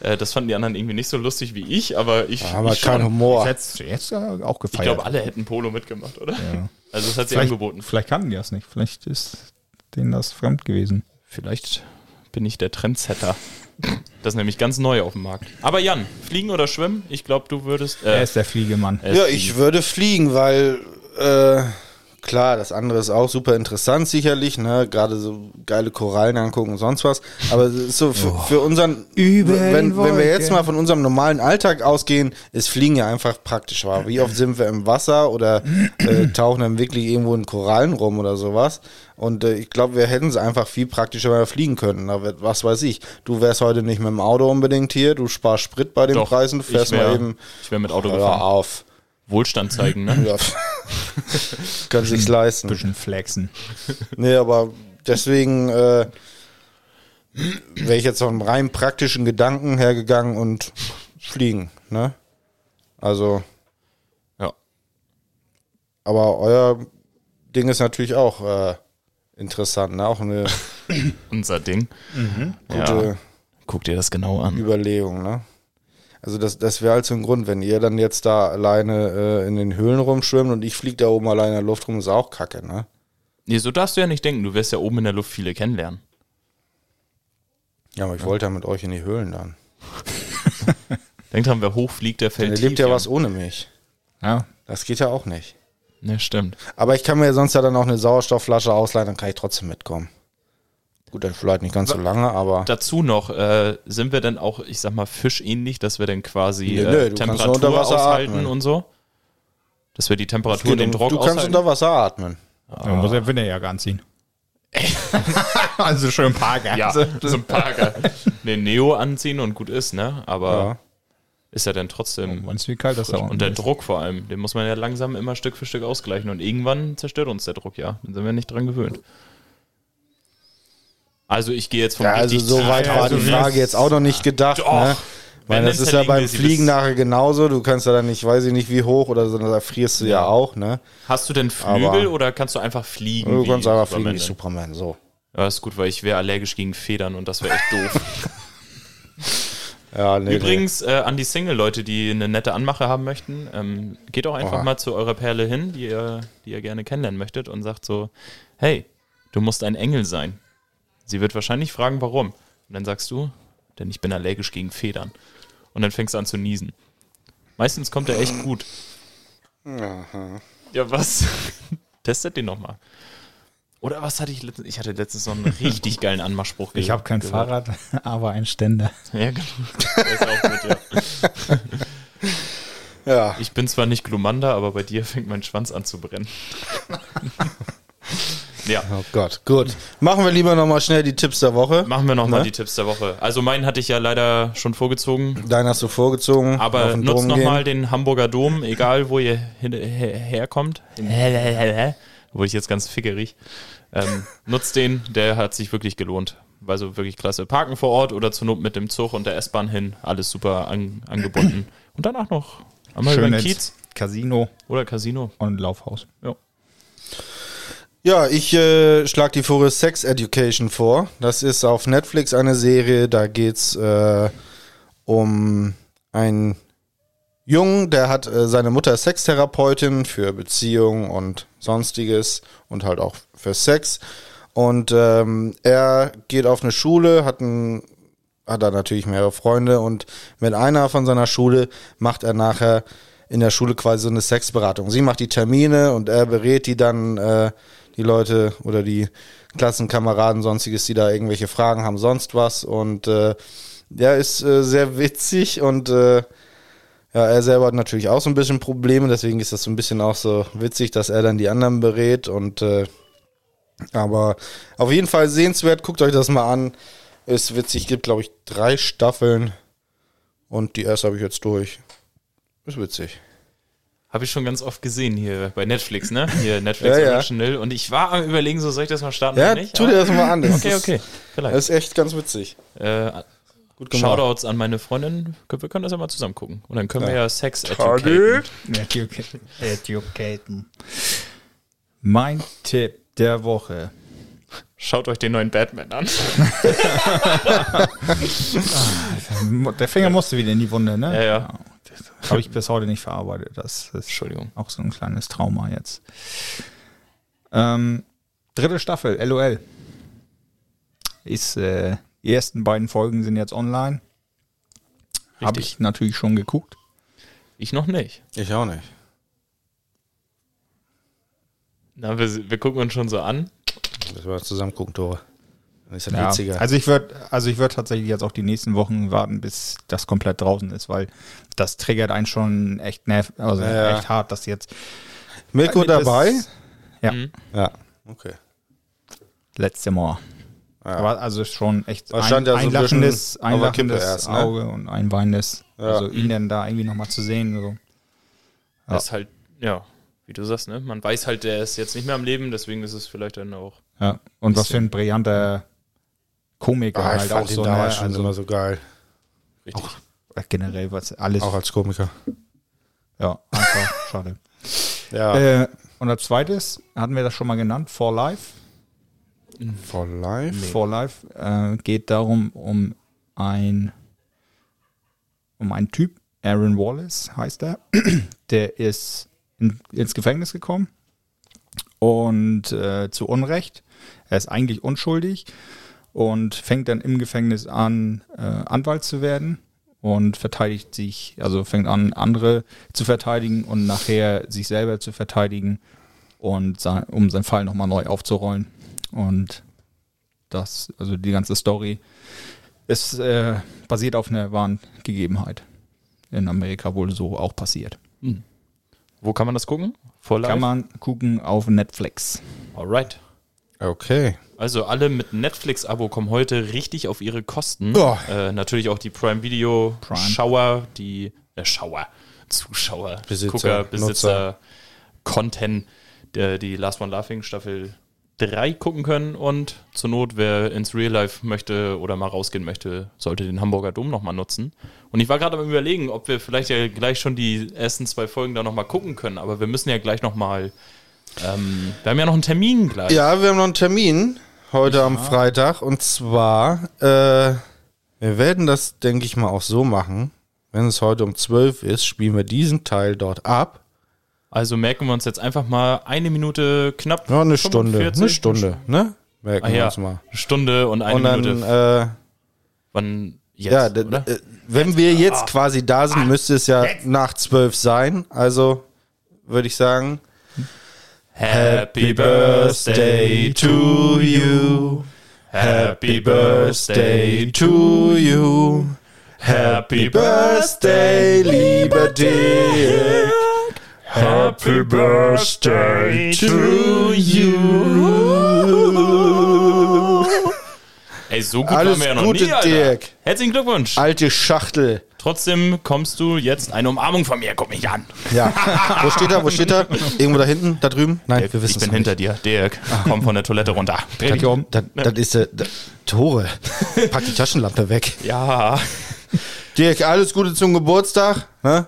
Äh, das fanden die anderen irgendwie nicht so lustig wie ich, aber ich, Aber ich, kein schon. Humor. Jetzt, jetzt ja auch ich gefeiert. glaube, alle hätten Polo mitgemacht, oder? Ja. Also das hat sie vielleicht, angeboten. vielleicht kannten die das nicht. Vielleicht ist denen das fremd gewesen. Vielleicht bin ich der Trendsetter. Das ist nämlich ganz neu auf dem Markt. Aber Jan, fliegen oder schwimmen? Ich glaube, du würdest. Er Äh, ist der Fliegemann. er ist Ja, fliegen. ich würde fliegen, weil äh, klar, das andere ist auch super interessant sicherlich, ne? Gerade so geile Korallen angucken und sonst was. Aber so für, für unseren, Über wenn, wenn wir jetzt mal von unserem normalen Alltag ausgehen, ist Fliegen ja einfach praktisch. War. Wie oft sind wir im Wasser oder äh, tauchen dann wirklich irgendwo in Korallen rum oder sowas? Und äh, ich glaube, wir hätten es einfach viel praktischer, wenn wir fliegen könnten. Aber was weiß ich, du wärst heute nicht mit dem Auto unbedingt hier, du sparst Sprit bei den Doch, Preisen, fährst wär- mal eben. Ich wäre mit Auto gefahren. auf. Wohlstand zeigen, ne? Ja. Kann sich's leisten. Bisschen flexen. Nee, aber deswegen äh, wäre ich jetzt von rein praktischen Gedanken hergegangen und fliegen, ne? Also, Ja. aber euer Ding ist natürlich auch äh, interessant, ne? Auch eine Unser Ding. Ja. gute Guck dir das genau an. Überlegung, ne? Also das, das wäre halt so ein Grund, wenn ihr dann jetzt da alleine äh, in den Höhlen rumschwimmt und ich fliege da oben alleine in der Luft rum, ist auch kacke, ne? Nee, so darfst du ja nicht denken. Du wirst ja oben in der Luft viele kennenlernen. Ja, aber ich wollte ja mit euch in die Höhlen dann. Denkt dran, wer hochfliegt, der fällt Dann tief. lebt ja was ohne mich. Ja. Das geht ja auch nicht. Ne, stimmt. Aber ich kann mir sonst ja dann auch eine Sauerstoffflasche ausleihen, dann kann ich trotzdem mitkommen. Gut, dann vielleicht nicht ganz so lange, aber. Dazu noch, äh, sind wir denn auch, ich sag mal, fischähnlich, dass wir dann quasi Nee, äh, nee, du kannst Temperatur nur unter Wasser aushalten atmen. und so? Dass wir die Temperatur und den du Druck kannst aushalten? unter Wasser atmen. Man muss ja Winterjacke anziehen. also schön Parker. ja, so ein Parker. Den Neo anziehen und gut ist, ne? Aber Ja. Ist ja dann trotzdem. Meinst du, wie kalt das da und der ist? Druck vor allem, den muss man ja langsam immer Stück für Stück ausgleichen und irgendwann zerstört uns der Druck, ja. Dann sind wir nicht dran gewöhnt. Also ich gehe jetzt vom Ja, also so tief weit war also die Frage jetzt auch noch nicht gedacht. Doch. Ne? Weil das ist ja zerlegen wir beim Fliegen nachher genauso. Du kannst ja dann nicht, weiß ich nicht wie hoch oder so, da frierst du ja, Ja. auch, ne? Hast du denn Flügel Aber- oder kannst du einfach fliegen? Du wie kannst einfach fliegen Superman wie? Superman, so. Ja, ist gut, weil ich wäre allergisch gegen Federn und das wäre echt doof. Ja, nee, Übrigens, äh, an die Single-Leute, die eine nette Anmache haben möchten, ähm, geht doch einfach Oha. mal zu eurer Perle hin, die ihr, die ihr gerne kennenlernen möchtet und sagt so, hey, du musst ein Engel sein. Sie wird wahrscheinlich fragen, warum. Und dann sagst du, denn ich bin allergisch gegen Federn. Und dann fängst du an zu niesen. Meistens kommt er echt gut. Ja, was? Testet den nochmal. Oder was hatte ich letztens? Ich hatte letztens so einen richtig geilen Anmachspruch Ich habe kein gehört. Fahrrad, aber ein Ständer. Ja, genau. Der ist auch gut, ja. Ja. Ich bin zwar nicht Glumanda, aber bei dir fängt mein Schwanz an zu brennen. ja, Oh Gott, gut. Machen wir lieber nochmal schnell die Tipps der Woche. machen wir nochmal Ne? die Tipps der Woche. Also meinen hatte ich ja leider schon vorgezogen. Deinen hast du vorgezogen. Aber nutzt nochmal den Hamburger Dom, egal wo ihr hin, her, herkommt. Wurde ich jetzt ganz fickerig. Ähm, nutzt den, der hat sich wirklich gelohnt. Also wirklich klasse. Parken vor Ort oder zur Not mit dem Zug und der S-Bahn hin. Alles super an, angebunden. Und danach noch einmal über den Kiez Casino oder Casino. und Laufhaus. Ja. Ja, ich äh, schlage die vor Sex Education vor. Das ist auf Netflix eine Serie, da geht's äh, um einen Jungen, der hat äh, seine Mutter Sextherapeutin für Beziehungen und sonstiges und halt auch für Sex. Und ähm, er geht auf eine Schule, hat ein hat er natürlich mehrere Freunde und mit einer von seiner Schule macht er nachher in der Schule quasi so eine Sexberatung. Sie macht die Termine und er berät die dann, äh, die Leute oder die Klassenkameraden, sonstiges, die da irgendwelche Fragen haben, sonst was. Und äh, der ist äh, sehr witzig und äh, ja, er selber hat natürlich auch so ein bisschen Probleme, deswegen ist das so ein bisschen auch so witzig, dass er dann die anderen berät und äh, aber auf jeden Fall sehenswert, guckt euch das mal an. Ist witzig, gibt glaube ich drei Staffeln und die erste habe ich jetzt durch. Ist witzig. Habe ich schon ganz oft gesehen hier bei Netflix, ne? Hier Netflix Ja, ja. Original. Und ich war am überlegen, so soll ich das mal starten Ja, oder nicht? tu dir das mal an. Das Okay, okay. Vielleicht. Das ist echt ganz witzig. Äh, Gut gemacht. Shoutouts an meine Freundin. Wir können das ja mal zusammen gucken. Und dann können wir ja Sex educaten. Educaten. Mein Tipp der Woche. Schaut euch den neuen Batman an. Der Finger musste wieder in die Wunde, ne? Ja, ja. Das habe ich bis heute nicht verarbeitet. Das ist Entschuldigung. auch so ein kleines Trauma jetzt. Ähm, dritte Staffel, LOL. Ist, äh, die ersten beiden Folgen sind jetzt online. Habe ich natürlich schon geguckt. Ich noch nicht. Ich auch nicht. Na, wir, wir gucken uns schon so an. Müssen wir zusammen gucken, Tore. Dann ist Ja, witziger. also ich würde also ich würd tatsächlich jetzt auch die nächsten Wochen warten, bis das komplett draußen ist, weil das triggert einen schon echt nerv, also Ja. echt hart, dass jetzt Mirko dabei? ja Mhm. Ja, okay. letzte Mal. Ja. Aber also schon echt Das stand ja so ein einlachendes, Kippe einlachendes erst, ne? Auge und ein weinendes. Ja. Also ihn dann da irgendwie nochmal zu sehen. So. Ja. Das ist halt, ja, wie du sagst, ne? Man weiß halt, der ist jetzt nicht mehr am Leben, deswegen ist es vielleicht dann auch. Ja. Und was für ein brillanter Komiker Ah, ich halt fand auch ihn so. damals Ne? schon Also immer so geil. Richtig. generell was alles. Auch als Komiker. Ja, einfach schade. Ja. Äh, und als zweites hatten wir das schon mal genannt, For Life. For life? For Life äh, geht darum, um ein um einen Typ, Aaron Wallace heißt er, der ist in, ins Gefängnis gekommen und äh, zu Unrecht. Er ist eigentlich unschuldig und fängt dann im Gefängnis an, äh, Anwalt zu werden und verteidigt sich, also fängt an, andere zu verteidigen und nachher sich selber zu verteidigen und sein, um seinen Fall nochmal neu aufzurollen. Und das, also die ganze Story ist äh, basiert auf einer wahren Gegebenheit. In Amerika wohl so auch passiert. Wo kann man das gucken? Vor? Kann man gucken auf Netflix. Alright. Okay. Also alle mit Netflix-Abo kommen heute richtig auf ihre Kosten. Ja. Äh, natürlich auch die Prime Video Prime. Schauer, die äh, Schauer, Zuschauer, Besitzer, Gucker, Besitzer, Content, der die Last One Laughing Staffel 3 gucken können und zur Not, wer ins Real Life möchte oder mal rausgehen möchte, sollte den Hamburger Dom nochmal nutzen. Und ich war gerade am überlegen, ob wir vielleicht ja gleich schon die ersten zwei Folgen da nochmal gucken können, aber wir müssen ja gleich nochmal, ähm, wir haben ja noch einen Termin gleich. Ja, wir haben noch einen Termin heute am Freitag und zwar, äh, wir werden das, denke ich mal, auch so machen. Wenn es heute um 12 ist, spielen wir diesen Teil dort ab. Also merken wir uns jetzt einfach mal eine Minute knapp. Ja, eine Stunde. 45? Eine Stunde, ne? Merken Ah wir ja, uns mal. eine Stunde und eine Und dann, Minute. äh, Wann jetzt, ja, oder? äh, wenn wir jetzt quasi da sind, müsste es ja nach 12 sein. Also würde ich sagen, Happy Birthday to you. Happy Birthday to you. Happy Birthday, lieber Dirk. Happy Birthday to you. Ey, so gut Alles waren wir ja noch Gute, nie, Alter. Dirk. Herzlichen Glückwunsch. alte Schachtel. Trotzdem kommst du jetzt eine Umarmung von mir. Guck mich an. Ja. Wo steht er? Wo steht er? Irgendwo da hinten? Da drüben? Nein, wir wissen ich bin hinter dir. Dirk, komm von der Toilette runter. Dreh dich um. Das, das ist der, der Tore. Pack die Taschenlampe weg. Ja. Dirk, alles Gute zum Geburtstag. Ne?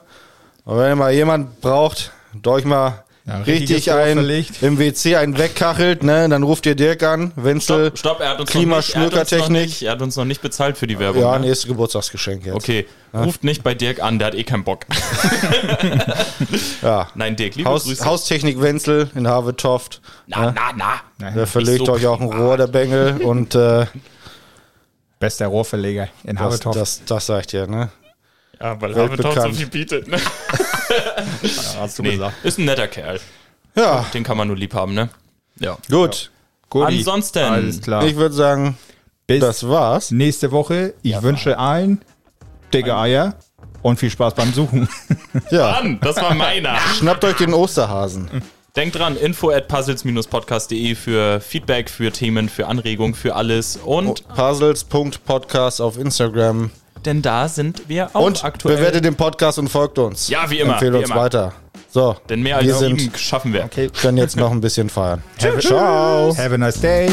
Und wenn mal jemand braucht, der euch mal Ja, richtig ein verlegt. im WC einen wegkachelt, ne? Dann ruft ihr Dirk an. Wenzel. Stopp, stopp, er hat uns Klimaschmökertechnik. noch nicht, er hat uns noch nicht bezahlt für die Werbung. Ja, ne? nächstes Geburtstagsgeschenk jetzt. Okay, ruft nicht bei Dirk an, der hat eh keinen Bock. Ja. Nein, Dirk, liebe Haus, Grüße. Haustechnik Wenzel in Havetoft. na, na, na. Der verlegt so euch auch ein Rohr, der Bengel. Und äh, Bester Rohrverleger in das, Habertoft. das, das sagt ihr, ne? Ja, weil. Habetot so viel bietet. Ne? hast du Nee, gesagt. ist ein netter Kerl. Ja, Den kann man nur lieb haben, ne? Ja. gut. Guti. Ansonsten- Alles klar. Ich würde sagen, Bis das war's. nächste Woche. Ich wünsche allen dicke Eier und viel Spaß beim Suchen. Ja. Mann, das war meiner. Schnappt euch den Osterhasen. Denkt dran, info at puzzles-podcast.de für Feedback, für Themen, für Anregungen, für alles. Und Puzzles.podcast auf Instagram. Denn da sind wir auch Und aktuell. bewertet den Podcast und folgt uns. Ja, wie immer, Empfehlt uns immer. weiter. So, denn mehr als wir sieben sind, schaffen wir. können jetzt noch ein bisschen feiern. Ciao. Have a nice day.